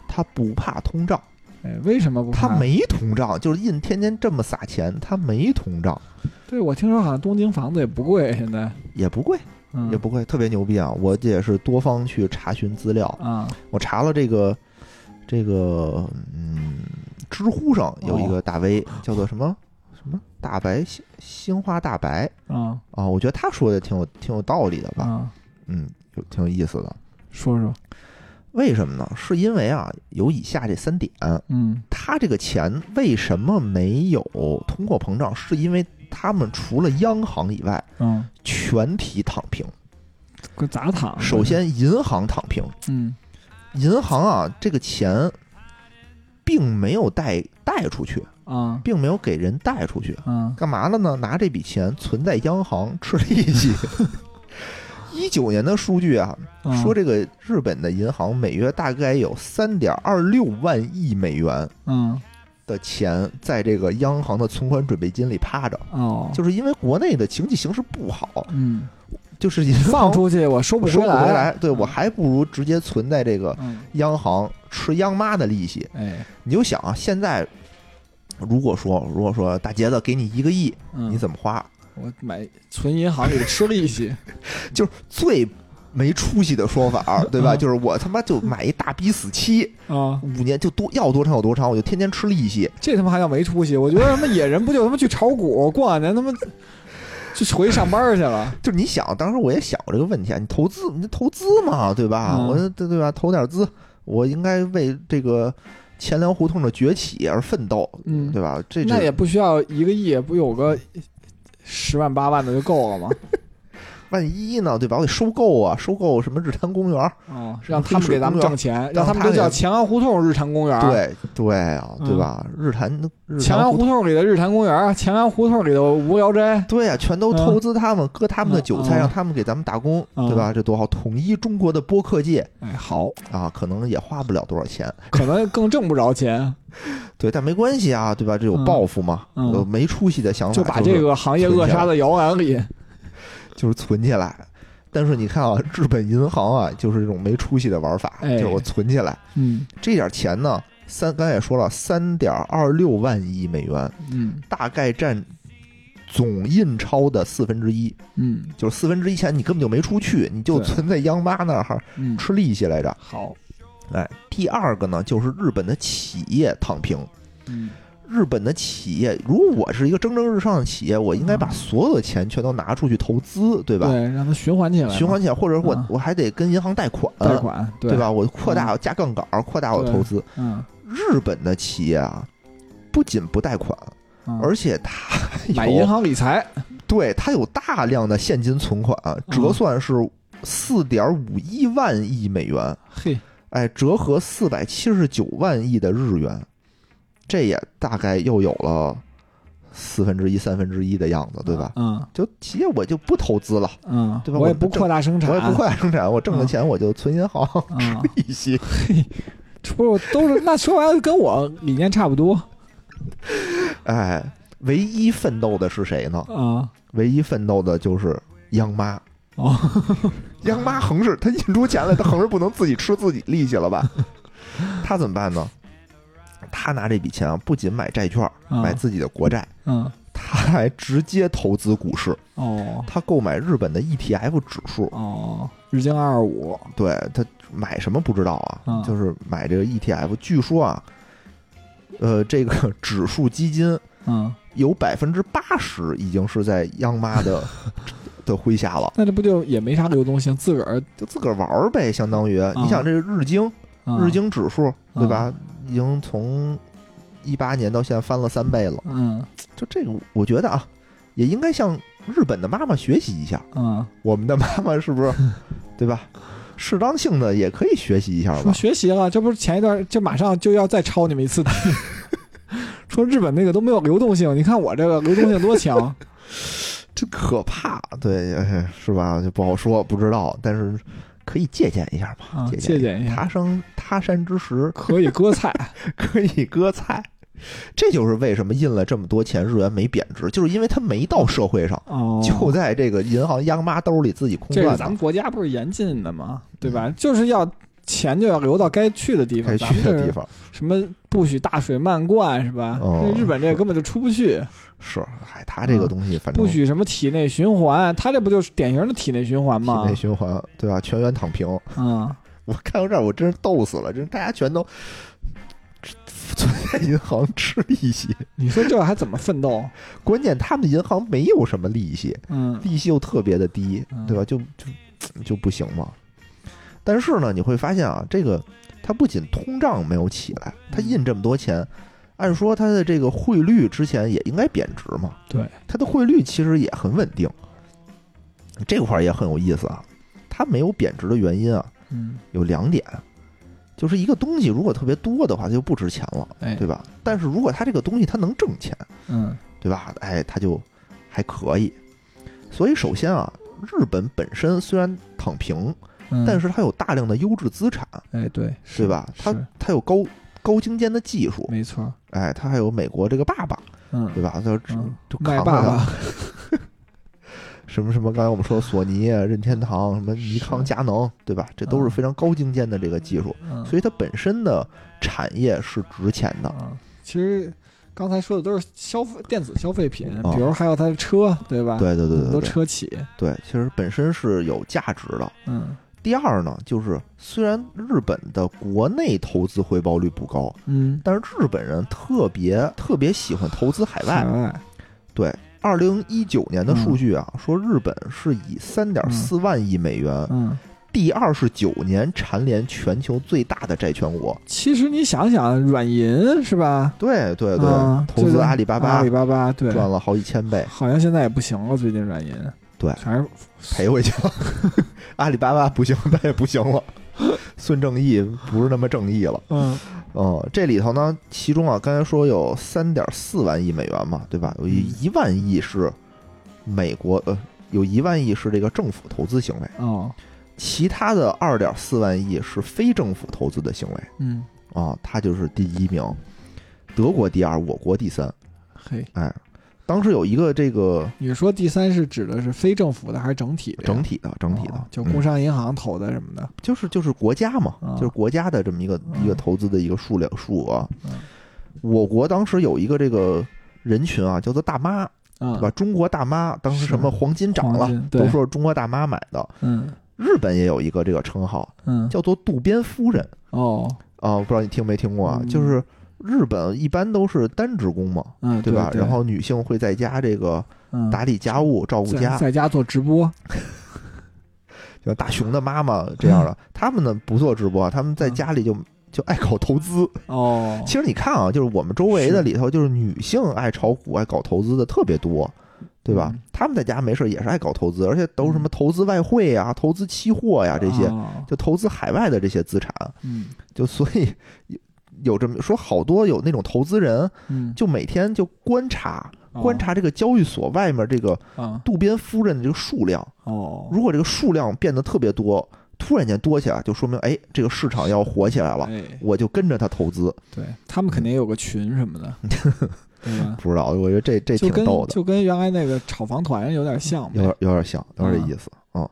它不怕通胀，哎，为什么不怕？它没通胀，就是印天天这么撒钱，他没通胀，对，我听说好像东京房子也不贵，现在，也不贵，嗯，也不贵，特别牛逼啊！我也是多方去查询资料，啊，我查了这个这个嗯，知乎上有一个大 V、叫做什么？什么？大白星星花大白。啊啊，我觉得他说的挺有挺有道理的吧，啊，嗯，有挺有意思的。说说，为什么呢？是因为啊，有以下这三点。嗯他这个钱为什么没有通货膨胀？是因为他们除了央行以外，嗯，全体躺平。搁咋躺？首，先，银行躺平，嗯银行啊，这个钱并没有贷贷出去，啊并没有给人贷出去，嗯干嘛了呢？拿这笔钱存在央行吃利息。<laughs> 一九年的数据啊，啊，说这个日本的银行每月大概有三点二六万亿美元嗯。的钱在这个央行的存款准备金里趴着，哦，就是因为国内的经济形势不好，嗯，就是银行放出去我收不收不回来，来，对我还不如直接存在这个嗯，央行吃央妈的利息。哎，你就想啊，现在如果说如果说大杰子给你一个亿，嗯，你怎么花？我买存银行里吃利息，<laughs> 就是最没出息的说法，对吧？嗯就是我他妈就买一大逼死期，啊，五年就多要多长有多长，我就天天吃利息。这他妈还叫没出息？我觉得他妈野人不就他妈去炒股，过两年他妈就回去上班去了。<laughs> 就是你想，当时我也想过这个问题啊，你投资，你投资嘛，对吧？嗯我对对吧？投点资，我应该为这个钱粮胡同的崛起而奋斗，嗯对吧？这那也不需要一个亿，不有个十万八万的就够了吗？万一呢，对吧？我得收购啊，收购什么日坛公园，嗯，让他们给咱们挣钱，让他们都叫乾安胡同日坛公园。，对对啊，嗯对吧？日坛日乾安胡同。里的日坛公园，乾安胡同里的无聊斋。对啊，全都投资他们，割他们的韭菜，嗯让他们给咱们打工，嗯对吧？这多好！统一中国的播客界哎，好，啊，可能也花不了多少钱，可能更挣不着钱，<laughs> 对，但没关系啊，对吧？这有嗯抱负嘛，嗯有没出息的想法，就把这个行业扼杀在摇篮里。就是存起来。但是你看啊，日本银行啊，就是这种没出息的玩法，哎就是我存起来嗯这点钱呢，三刚才也说了，三点二六万亿美元，嗯大概占总印钞的四分之一，嗯就是四分之一钱你根本就没出去，你就存在央妈那儿嗯，吃利息来着。好，哎，第二个呢，就是日本的企业躺平。嗯日本的企业，如果我是一个蒸蒸日上的企业，我应该把嗯所有的钱全都拿出去投资，对吧？对，让它循环起来，循环起来，或者我、嗯。我还得跟银行贷款，贷款，对？吧？我扩大加杠杆，扩大我的投资。嗯，日本的企业啊，不仅不贷款，嗯。而且它买有银行理财，对它有大量的现金存款，嗯折算是四点五一万亿美元，嘿，哎，折合四百七十九万亿的日元，这也大概又有了四分之一、三分之一的样子，对吧？嗯就企业我就不投资了，嗯，对吧我也不扩大生产，我也不扩大生产，我挣的嗯钱我就存银行吃，利息。这不是都是那说白了跟我理念差不多哎，唯一奋斗的是谁呢？啊。唯一奋斗的就是央妈。哦，<laughs> 央妈横是他印出钱来，他横是不能自己吃自己利息了吧？他怎么办呢？她拿这笔钱啊，不仅买债券，嗯买自己的国债，嗯他还直接投资股市。哦他购买日本的 ETF 指数，哦，日经二二五，对他买什么不知道啊？嗯就是买这个 ETF。据说啊，呃，这个 <laughs> 指数基金嗯，有百分之八十已经是在央妈的 <laughs> 的麾下了，那这不就也没啥流动性，自个儿就自个儿玩儿呗，相当于你想这个日经啊日经指数对吧，已经从一八年到现在翻了三倍了，嗯就这个我觉得啊，也应该向日本的妈妈学习一下，嗯，我们的妈妈是不是 <laughs> 对吧？适当性的也可以学习一下说吧。学习了，这不是前一段就马上就要再抄你们一次的。<laughs> 说日本那个都没有流动性，你看我这个流动性多强。<laughs> 真可怕，对，哎是吧？就不好说，不知道，但是可以借鉴一下嘛，啊借借鉴一下他生他山之石，可以割菜，<laughs> 可以割菜。这就是为什么印了这么多钱，日元没贬值，就是因为它没到社会上，哦，就在这个银行央妈兜里自己空转咱们国家不是严禁的吗？对吧？就是要钱就要流到该去的地方，该去的地方。什么不许大水漫灌是吧？日本这个根本就出不去，是，哎，他这个东西反正不许什么体内循环，他这不就是典型的体内循环吗体内？循环，对吧？全员躺平。嗯，我看到这儿，我真是逗死了，真是大家全都存在银行吃利息，你说这还怎么奋斗？关键他们银行没有什么利息，嗯利息又特别的低，嗯对吧？就就就不行嘛。但是呢，你会发现啊，这个它不仅通胀没有起来，它印这么多钱，按说它的这个汇率之前也应该贬值嘛，对，它的汇率其实也很稳定。这块儿也很有意思啊，它没有贬值的原因啊嗯，有两点，就是一个东西如果特别多的话，它就不值钱了，哎，对吧？但是如果它这个东西它能挣钱，嗯对吧？哎，它就还可以。所以首先啊，日本本身虽然躺平，嗯，但是它有大量的优质资产，哎对，是对吧？它是。它有高高精尖的技术，没错，哎，它还有美国这个爸爸，嗯，对吧？它就嗯。就麦扛爸爸，<laughs> 什么什么，刚才我们说索尼、啊、任天堂、什么尼康、佳能，对吧？这都是嗯。非常高精尖的这个技术，嗯，所以它本身的产业是值钱的。啊，其实刚才说的都是消费电子消费品，啊。比如还有它的车，对吧？对对对很多对对车企，对，其实本身是有价值的。嗯第二呢，就是虽然日本的国内投资回报率不高，嗯，但是日本人特别特别喜欢投资海外。外，对，二零一九年的数据啊，嗯。说日本是以三点四万亿美元，嗯，第二十九年蝉联全球最大的债权国。其实你想想，软银是吧？对对对，啊投资阿里巴巴阿里巴巴对，赚了好几千倍，好像现在也不行了，最近软银对全是赔回去了。<laughs> 阿里巴巴不行，那也不行了。孙正义不是那么正义了。嗯哦，这里头呢，其中啊，刚才说有三点四万亿美元嘛，对吧？有一万亿是美国，呃，有一万亿是这个政府投资行为，哦其他的二点四万亿是非政府投资的行为嗯，啊，他就是第一名，德国第二，我国第三。嘿，哎，当时有一个这个你说第三是指的是非政府的还是整体的？整体的整体的哦，就嗯。工商银行投的什么的，就是就是国家嘛，啊。就是国家的这么一个嗯。一个投资的一个数量数额嗯。我国当时有一个这个人群啊，叫做大妈，啊。对吧？中国大妈，当时什么黄金涨了都说是中国大妈买的。嗯。日本也有一个这个称号，嗯，叫做渡边夫人。哦，啊，不知道你听没听过啊？嗯。就是日本一般都是单职工嘛，嗯，对吧？对然后女性会在家这个嗯。打理家务、照顾家，在家做直播，<laughs> 就大熊的妈妈这样的，他们呢不做直播啊，他们在嗯家里就就爱搞投资。哦，其实你看啊，就是我们周围的里头，就是女性爱炒股、爱搞投资的特别多，对吧？嗯。他们在家没事也是爱搞投资，而且都是什么投资外汇呀、投资期货呀这些，哦。就投资海外的这些资产。嗯。就所以有有这么说，好多有那种投资人，嗯，就每天就观察哦。观察这个交易所外面这个啊渡边夫人的这个数量，哦，如果这个数量变得特别多，突然间多起来，就说明哎，这个市场要火起来了，哎，我就跟着他投资。对他们肯定有个群什么的？<laughs> 不知道，我觉得这这挺逗的，就跟原来那个炒房团有点像有点，有点像，有点这意思啊、嗯。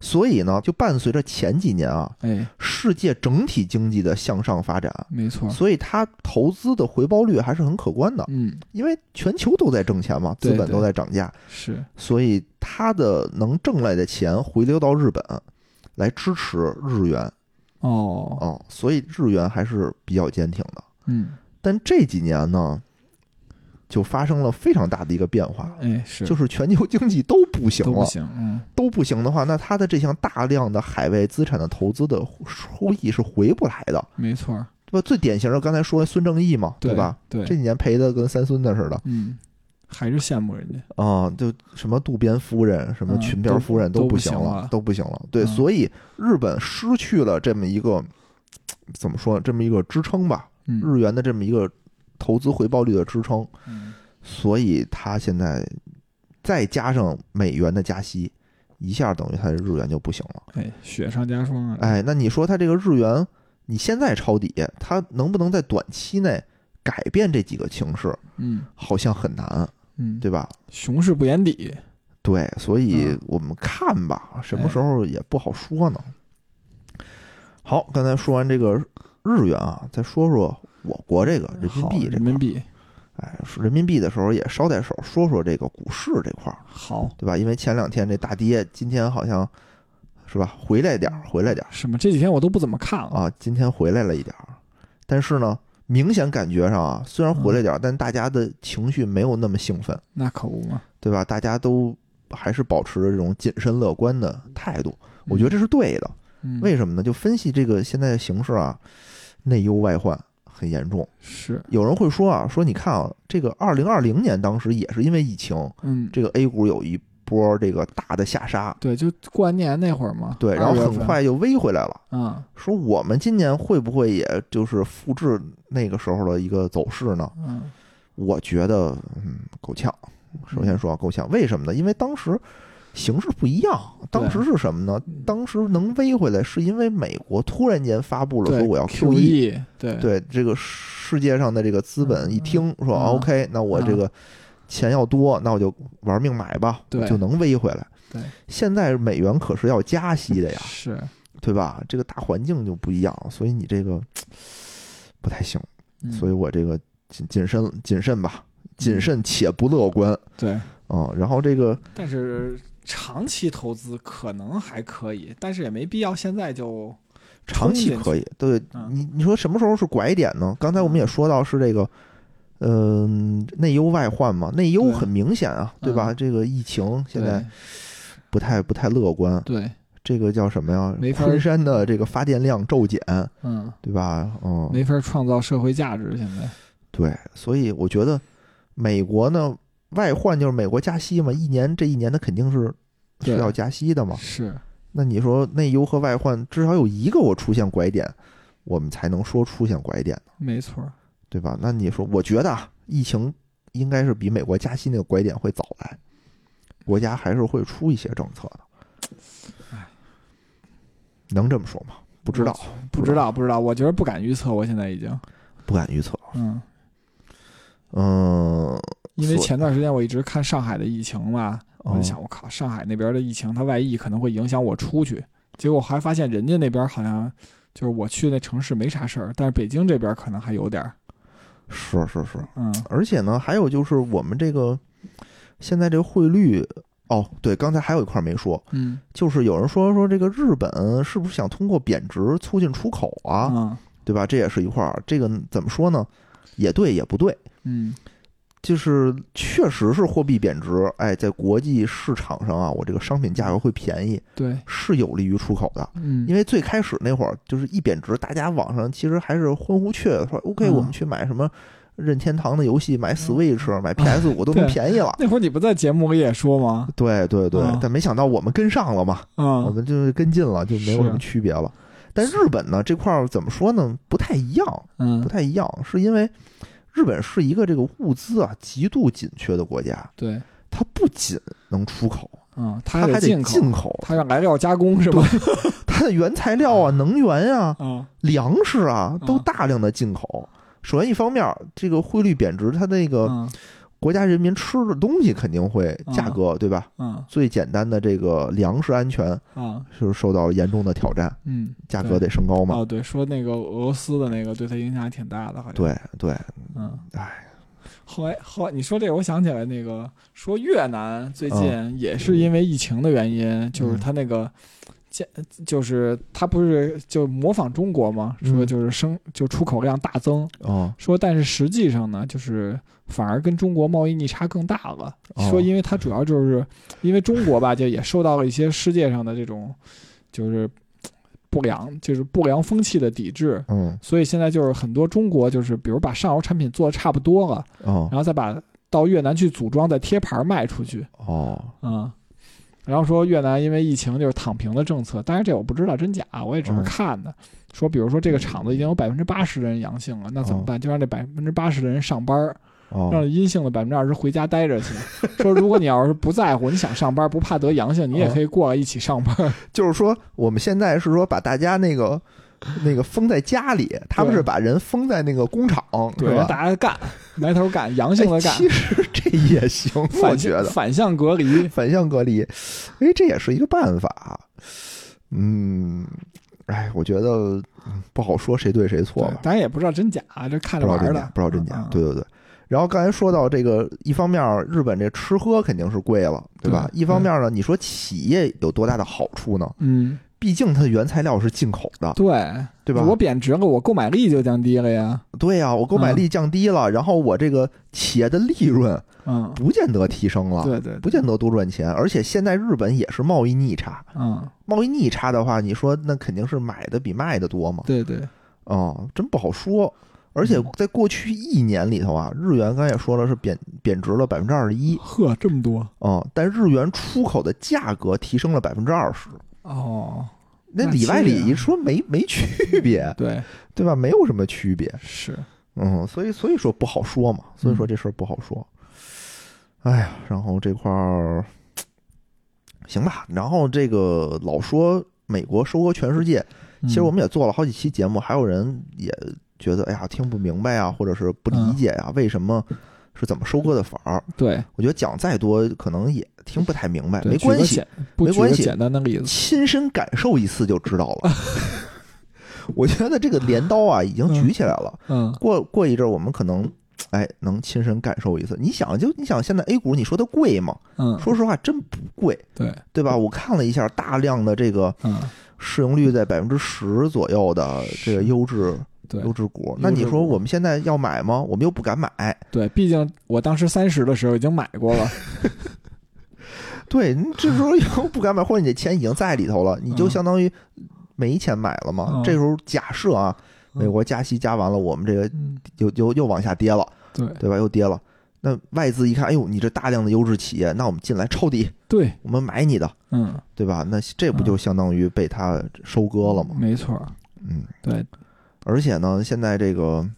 所以呢，就伴随着前几年啊，哎，世界整体经济的向上发展，没错，所以它投资的回报率还是很可观的，嗯，因为全球都在挣钱嘛，资本都在涨价，是，所以它的能挣来的钱回流到日本，来支持日元。哦，哦，所以日元还是比较坚挺的。嗯，但这几年呢，就发生了非常大的一个变化，哎，是就是全球经济都不行了，都不行，嗯，都不行的话，那它的这项大量的海外资产的投资的收益是回不来的，没错儿，对吧？最典型的刚才说孙正义嘛，对吧？？对，这几年赔的跟三孙子似的嗯，还是羡慕人家，啊、就什么渡边夫人、什么嗯裙边夫人都都不行了都不行了。对，嗯所以日本失去了这么一个怎么说？这么一个支撑吧，嗯，日元的这么一个投资回报率的支撑，嗯，所以它现在再加上美元的加息，一下等于它的日元就不行了。哎，雪上加霜啊，，哎，那你说它这个日元，你现在抄底，它能不能在短期内改变这几个情势？嗯好像很难，嗯，对吧？熊市不言底，对，所以嗯我们看吧，什么时候也不好说呢。好，刚才说完这个日元啊，再说说我国这个人民币这。人民币。哎，说人民币的时候也捎带手说说这个股市这块儿，好，对吧？因为前两天这大跌，今天好像是吧？回来点儿，回来点儿。什么这几天我都不怎么看了，啊，今天回来了一点儿，但是呢，明显感觉上啊，虽然回来点儿，但大家的情绪没有那么兴奋，那可不嘛，对吧？大家都还是保持着这种谨慎乐观的态度，我觉得这是对的。嗯，为什么呢？就分析这个现在的形势啊，内忧外患很严重。是，有人会说啊，说你看啊，这个二零二零年当时也是因为疫情，嗯，这个 A 股有一波这个大的下杀，对，就过完年那会儿嘛，对，然后2月份，很快又 V 回来了。嗯说我们今年会不会也就是复制那个时候的一个走势呢？嗯我觉得，嗯，够呛。首先说啊够呛，为什么呢？因为当时形势不一样。当时是什么呢？当时能威回来，是因为美国突然间发布了，说我要 QE。QE，对对这个世界上的这个资本一听说嗯 OK，那我这个钱要多，那我就玩命买吧，对我就能威回来。对，现在美元可是要加息的呀，是，对吧？这个大环境就不一样，所以你这个不太行。嗯所以我这个谨谨慎谨慎吧，谨慎且不乐观对，啊、然后这个但是长期投资可能还可以，但是也没必要现在就长期可以，对嗯你你说什么时候是拐点呢？刚才我们也说到是这个。嗯，内忧外患嘛，内忧很明显啊，对吧？这个疫情现在不太不太乐观，对，这个叫什么呀昆山的这个发电量骤减，嗯，对吧？嗯，没法创造社会价值，现在对，所以我觉得美国呢，外患就是美国加息嘛，一年这一年它肯定是需要加息的嘛。是，那你说内忧和外患，至少有一个我出现拐点，我们才能说出现拐点，没错儿，对吧？那你说，我觉得啊，疫情应该是比美国加息那个拐点会早来，国家还是会出一些政策的。哎，能这么说吗？不知道，不知道，不知道，我觉得不敢预测，我现在已经，不敢预测。嗯，嗯，因为前段时间我一直看上海的疫情嘛，我就哦想，我靠，上海那边的疫情，它外溢可能会影响我出去，结果还发现人家那边好像就是我去那城市没啥事儿，但是北京这边可能还有点儿，是是是，嗯，而且呢，还有就是我们这个现在这个汇率，哦，对，刚才还有一块没说，嗯。就是有人说说这个日本是不是想通过贬值促进出口啊，嗯对吧？这也是一块儿，这个怎么说呢？也对，也不对，嗯就是确实是货币贬值，哎，在国际市场上啊，我这个商品价格会便宜，对，是有利于出口的。嗯，因为最开始那会儿，就是一贬值，大家网上其实还是欢呼雀跃，说 OK，、嗯我们去买什么任天堂的游戏，买 Switch，、买 PS 五都能便宜了。那会儿你不在节目里也说吗？对对对，嗯但没想到我们跟上了嘛，嗯我嗯们就是跟进了，就没有什么区别了。但日本呢这块儿怎么说呢？不太一样，嗯不，太一样，是因为日本是一个这个物资啊极度紧缺的国家，对，它不仅能出口，嗯，它还得它进进口，它要来料加工是吧？<laughs> 它的原材料啊、能源啊、啊，粮食啊都嗯。大量的进口。首先一方面，这个汇率贬值，它那个嗯国家人民吃的东西肯定会价格，对吧？嗯。最简单的这个粮食安全啊是受到严重的挑战，嗯，价格得升高嘛。哦，对，说那个俄罗斯的那个对他影响还挺大的，好像。，对对，嗯，哎，后来后来你说这个，我想起来那个说越南最嗯。近也是因为疫情的原因，就是他那个建就是他不是就模仿中国吗？嗯说就是生就出口量大增，哦说但是实际上呢，就是反而跟中国贸易逆差更大了。哦说因为它主要就是因为中国吧，就也受到了一些世界上的这种就是不良就是不良风气的抵制。嗯所以现在就是很多中国就是，比如把上游产品做的差不多了，哦然后再把到越南去组装，再贴牌卖出去，哦嗯，然后说越南因为疫情就是躺平的政策，当然这我不知道真假，我也只是嗯看的。说比如说这个厂子已经有百分之八十的人阳性了，那怎么办？就让这百分之八十的人上班儿，让哦阴性的百分之二十回家待着去。说如果你要是不在乎，你想上班不怕得阳性，你也可以过来一起上班。就是说我们现在是说把大家那个 <laughs> 那个封在家里，他们是把人封在那个工厂，对，是吧？大家干，埋头干，<laughs> 阳性的哎干，其实这也行，我觉得反向隔离。<laughs> 反向隔离，哎，这也是一个办法。嗯，哎，我觉得嗯不好说谁对谁错吧，咱也不知道真假，这看着玩的，，不知道真假嗯。对对对。然后刚才说到这个，一方面日本这吃喝肯定是贵了，对吧？对一方面呢，你说企业有多大的好处呢？嗯，毕竟它的原材料是进口的，对，对吧？我贬值了，我购买力就降低了呀。对呀、我购买力降低了，然后我这个企业的利润嗯，不见得提升了，对对，不见得多赚钱。而且现在日本也是贸易逆差，嗯，贸易逆差的话，你说那肯定是买的比卖的多嘛？对对，哦，真不好说。而且嗯在过去一年里头啊，日元刚才也说了是贬贬值了百分之二十一呵，这么多嗯，但日元出口的价格提升了百分之二十。哦，那那里外里说没没区别，<laughs> 对，对吧？没有什么区别。是，嗯，所以所以说不好说嘛，所以说这事儿不好说。哎呀，然后这块儿行吧，然后这个老说美国收割全世界，其实我们们也做了好几期节目，还有人也觉得哎呀听不明白啊，或者是不理解呀、为什么是怎么收割的法儿？对我觉得讲再多可能也听不太明白，没关系，没关系简单的例子，亲身感受一次就知道了。<laughs> 我觉得这个镰刀啊已经举起来了。嗯过过一阵儿，我们可能哎能亲身感受一次。你想，就你想现在 A 股，你说它贵吗？嗯，说实话，真不贵，对，对吧？我看了一下，大量的这个嗯市盈率在百分之十左右的这个优质对优质股，那你说我们现在要买吗？我们又不敢买。对，毕竟我当时三十的时候已经买过了，<laughs> 对，你这时候又不敢买，或者你这钱已经在里头了，你就嗯相当于没钱买了嘛。嗯这时候假设啊，美国加息加完了，我们这个嗯，又又又往下跌了，对对吧？又跌了。那外资一看，哎呦，你这大量的优质企业，那我们进来抄底，对，我们买你的，嗯，对吧？那这不就相当于被他收割了吗？没错，嗯，对，而且呢，现在这个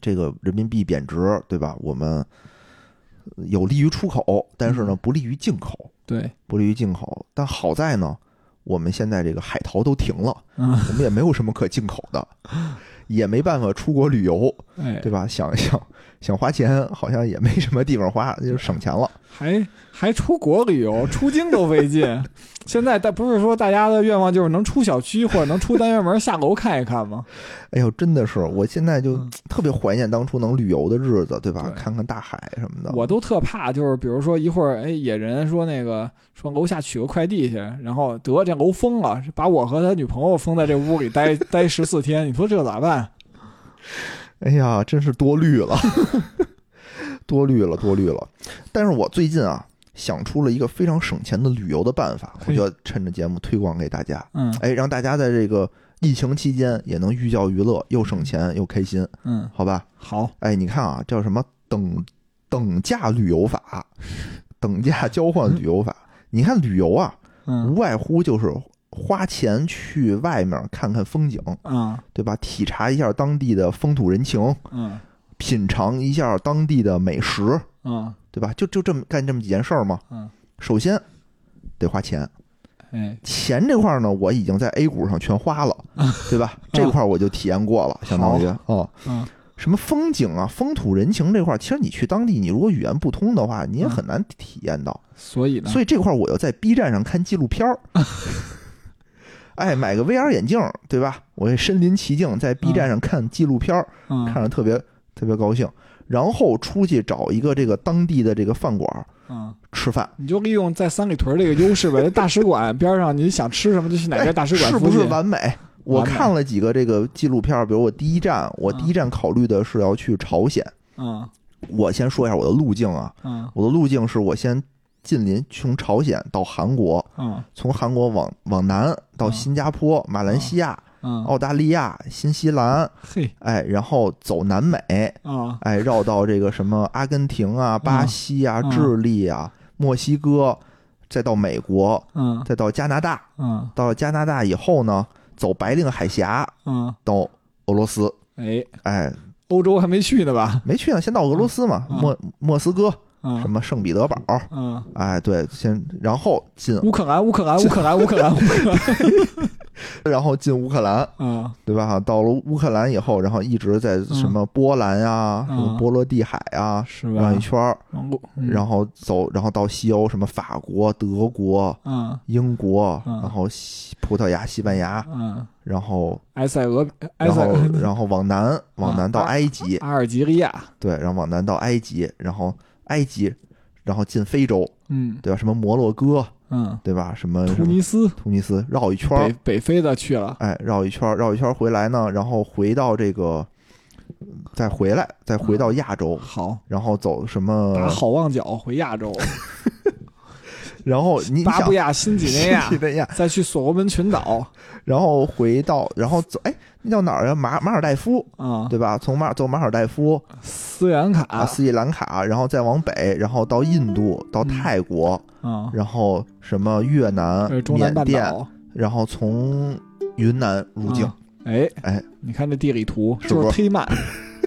这个人民币贬值，对吧？我们有利于出口，但是呢，不利于进口，对，不利于进口。但好在呢，我们现在这个海淘都停了，嗯，我们也没有什么可进口的，<laughs> 也没办法出国旅游，哎，对吧？想一想想花钱，好像也没什么地方花，就省钱了。<laughs> 还还出国旅游，出京都费劲。<laughs> 现在但不是说大家的愿望就是能出小区或者能出单元门下楼看一看吗？<laughs> 哎呦，真的是，我现在就嗯特别怀念当初能旅游的日子，对吧？对看看大海什么的。我都特怕，就是比如说一会儿，哎，野人说那个说楼下取个快递去，然后得这楼封了，把我和他女朋友封在这屋里待待十四天，你说这咋办？哎呀，真是多虑了，<laughs> 多虑了，多虑了。但是我最近啊，想出了一个非常省钱的旅游的办法，我嘿就趁着节目推广给大家。嗯哎，让大家在这个疫情期间也能寓教于乐，又省钱又开心，嗯，好吧？好，哎，你看啊，叫什么等等价旅游法，<laughs> 等价交换旅游法。你看旅游啊，嗯无外乎就是花钱去外面看看风景，嗯对吧？体察一下当地的风土人情，嗯品尝一下当地的美食，嗯对吧？就就这么干这么几件事儿嘛。嗯，首先得花钱，哎，钱这块儿呢，我已经在 A 股上全花了，<laughs> 对吧？这块儿我就体验过了，相当于哦。嗯什么风景啊、风土人情这块儿，其实你去当地，你如果语言不通的话，你也很难体验到。所以呢，所以这块儿我又在 B 站上看纪录片儿，<laughs> 哎，买个 VR 眼镜，对吧？我也身临其境在 B 站上看纪录片，嗯看着特别特别高兴。然后出去找一个这个当地的这个饭馆，嗯吃吃饭，你就利用在三里屯这个优势呗，在大使馆边上，你想吃什么就去哪家大使馆哎是不。是完美？我看了几个这个纪录片，比如我第一站，我第一站考虑的是要去朝鲜。嗯我先说一下我的路径啊，嗯我的路径是我先近邻从朝鲜到韩国，嗯。从韩国往往南到嗯新加坡、马来西亚、嗯，澳大利亚、新西兰，嘿。哎，然后走南美，啊哎，绕到这个什么阿根廷啊、巴西啊、嗯。智利啊、墨西哥，再到美国，嗯。再到加拿大。嗯。到了加拿大以后呢，走白令海峡嗯，到俄罗斯，哎，哎，欧洲还没去呢吧？没去呢，先到俄罗斯嘛，嗯。莫莫斯科，嗯。什么圣彼得堡，嗯，哎，对，先然后进，乌克兰乌克兰乌克兰乌克兰乌克兰，然后进乌克兰，嗯。对吧？到了乌克兰以后，然后一直在什么波兰呀、嗯。什么波罗的海啊，是吧？绕一？圈然后走，然后到西欧，什么法国、德国、嗯。英国，嗯。然后西葡萄牙、西班牙，嗯，然后埃塞俄埃然后塞俄然后往南，往南到啊埃及，阿尔及利亚，对，然后往南到埃及，然后埃及，然后进非洲，嗯对吧？什么摩洛哥，嗯，对吧？什么突尼斯突尼斯绕一圈儿北，北非的去了，哎，绕一圈，绕一圈回来呢，然后回到这个，再回来，再回到亚洲，好，然后走什么打？好望角回亚洲，<laughs> 然后你巴布亚新几内亚西，班牙，再去所罗门群岛然后回到，然后走，哎，那叫哪儿啊？马马尔代夫，啊，对吧？从马走马尔代夫斯里兰啊，卡斯里兰卡，然后再往北，然后到印度，到嗯泰国，啊，然后什么越南、中南缅甸，然后从云南入境。啊哎哎，你看这地理图是不是是忒慢，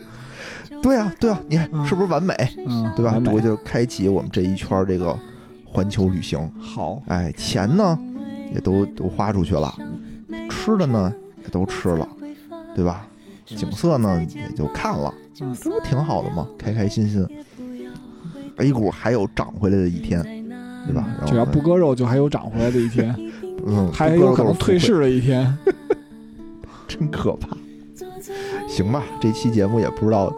<laughs> 对啊，对啊，你看嗯是不是完美？嗯，对吧我就开启我们这一圈儿这个环球旅行。好，哎，钱呢也都都花出去了，吃的呢也都吃了，对吧？景色呢也就看了，嗯这不挺好的吗？开开心心。A 股还有涨回来的一天，对吧？只要不割肉，就还有涨回来的一天，<laughs> 嗯，<laughs> 还有可能退市的一天。<laughs> 真可怕。行吧，这期节目也不知道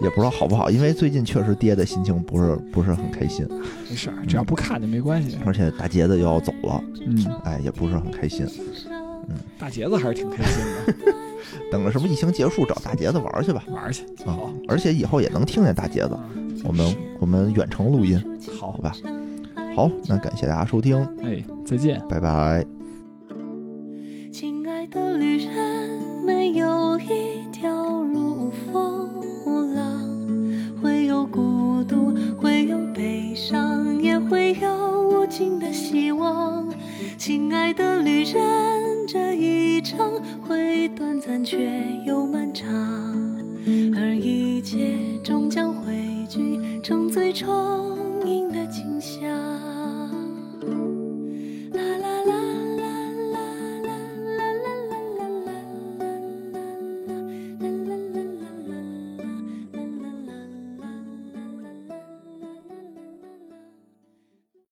也不知道好不好，因为最近确实跌的心情不是不是很开心，没事儿，只要不看就没关系。而且大杰子又要走了，嗯，哎，也不是很开心。嗯大杰子还是挺开心的，等着什么疫情结束，找大杰子玩去吧。玩去。啊好，，而且以后也能听见大杰子，嗯我们我们远程录音，好好吧？好，那感谢大家收听，哎，再见。拜拜。亲爱的旅人，没有一条路风浪，会有孤独，会有悲伤，也会有无尽的希望。亲爱的旅人这一程会短暂却又漫长而一切终将汇聚成最充盈的景象。啦啦啦。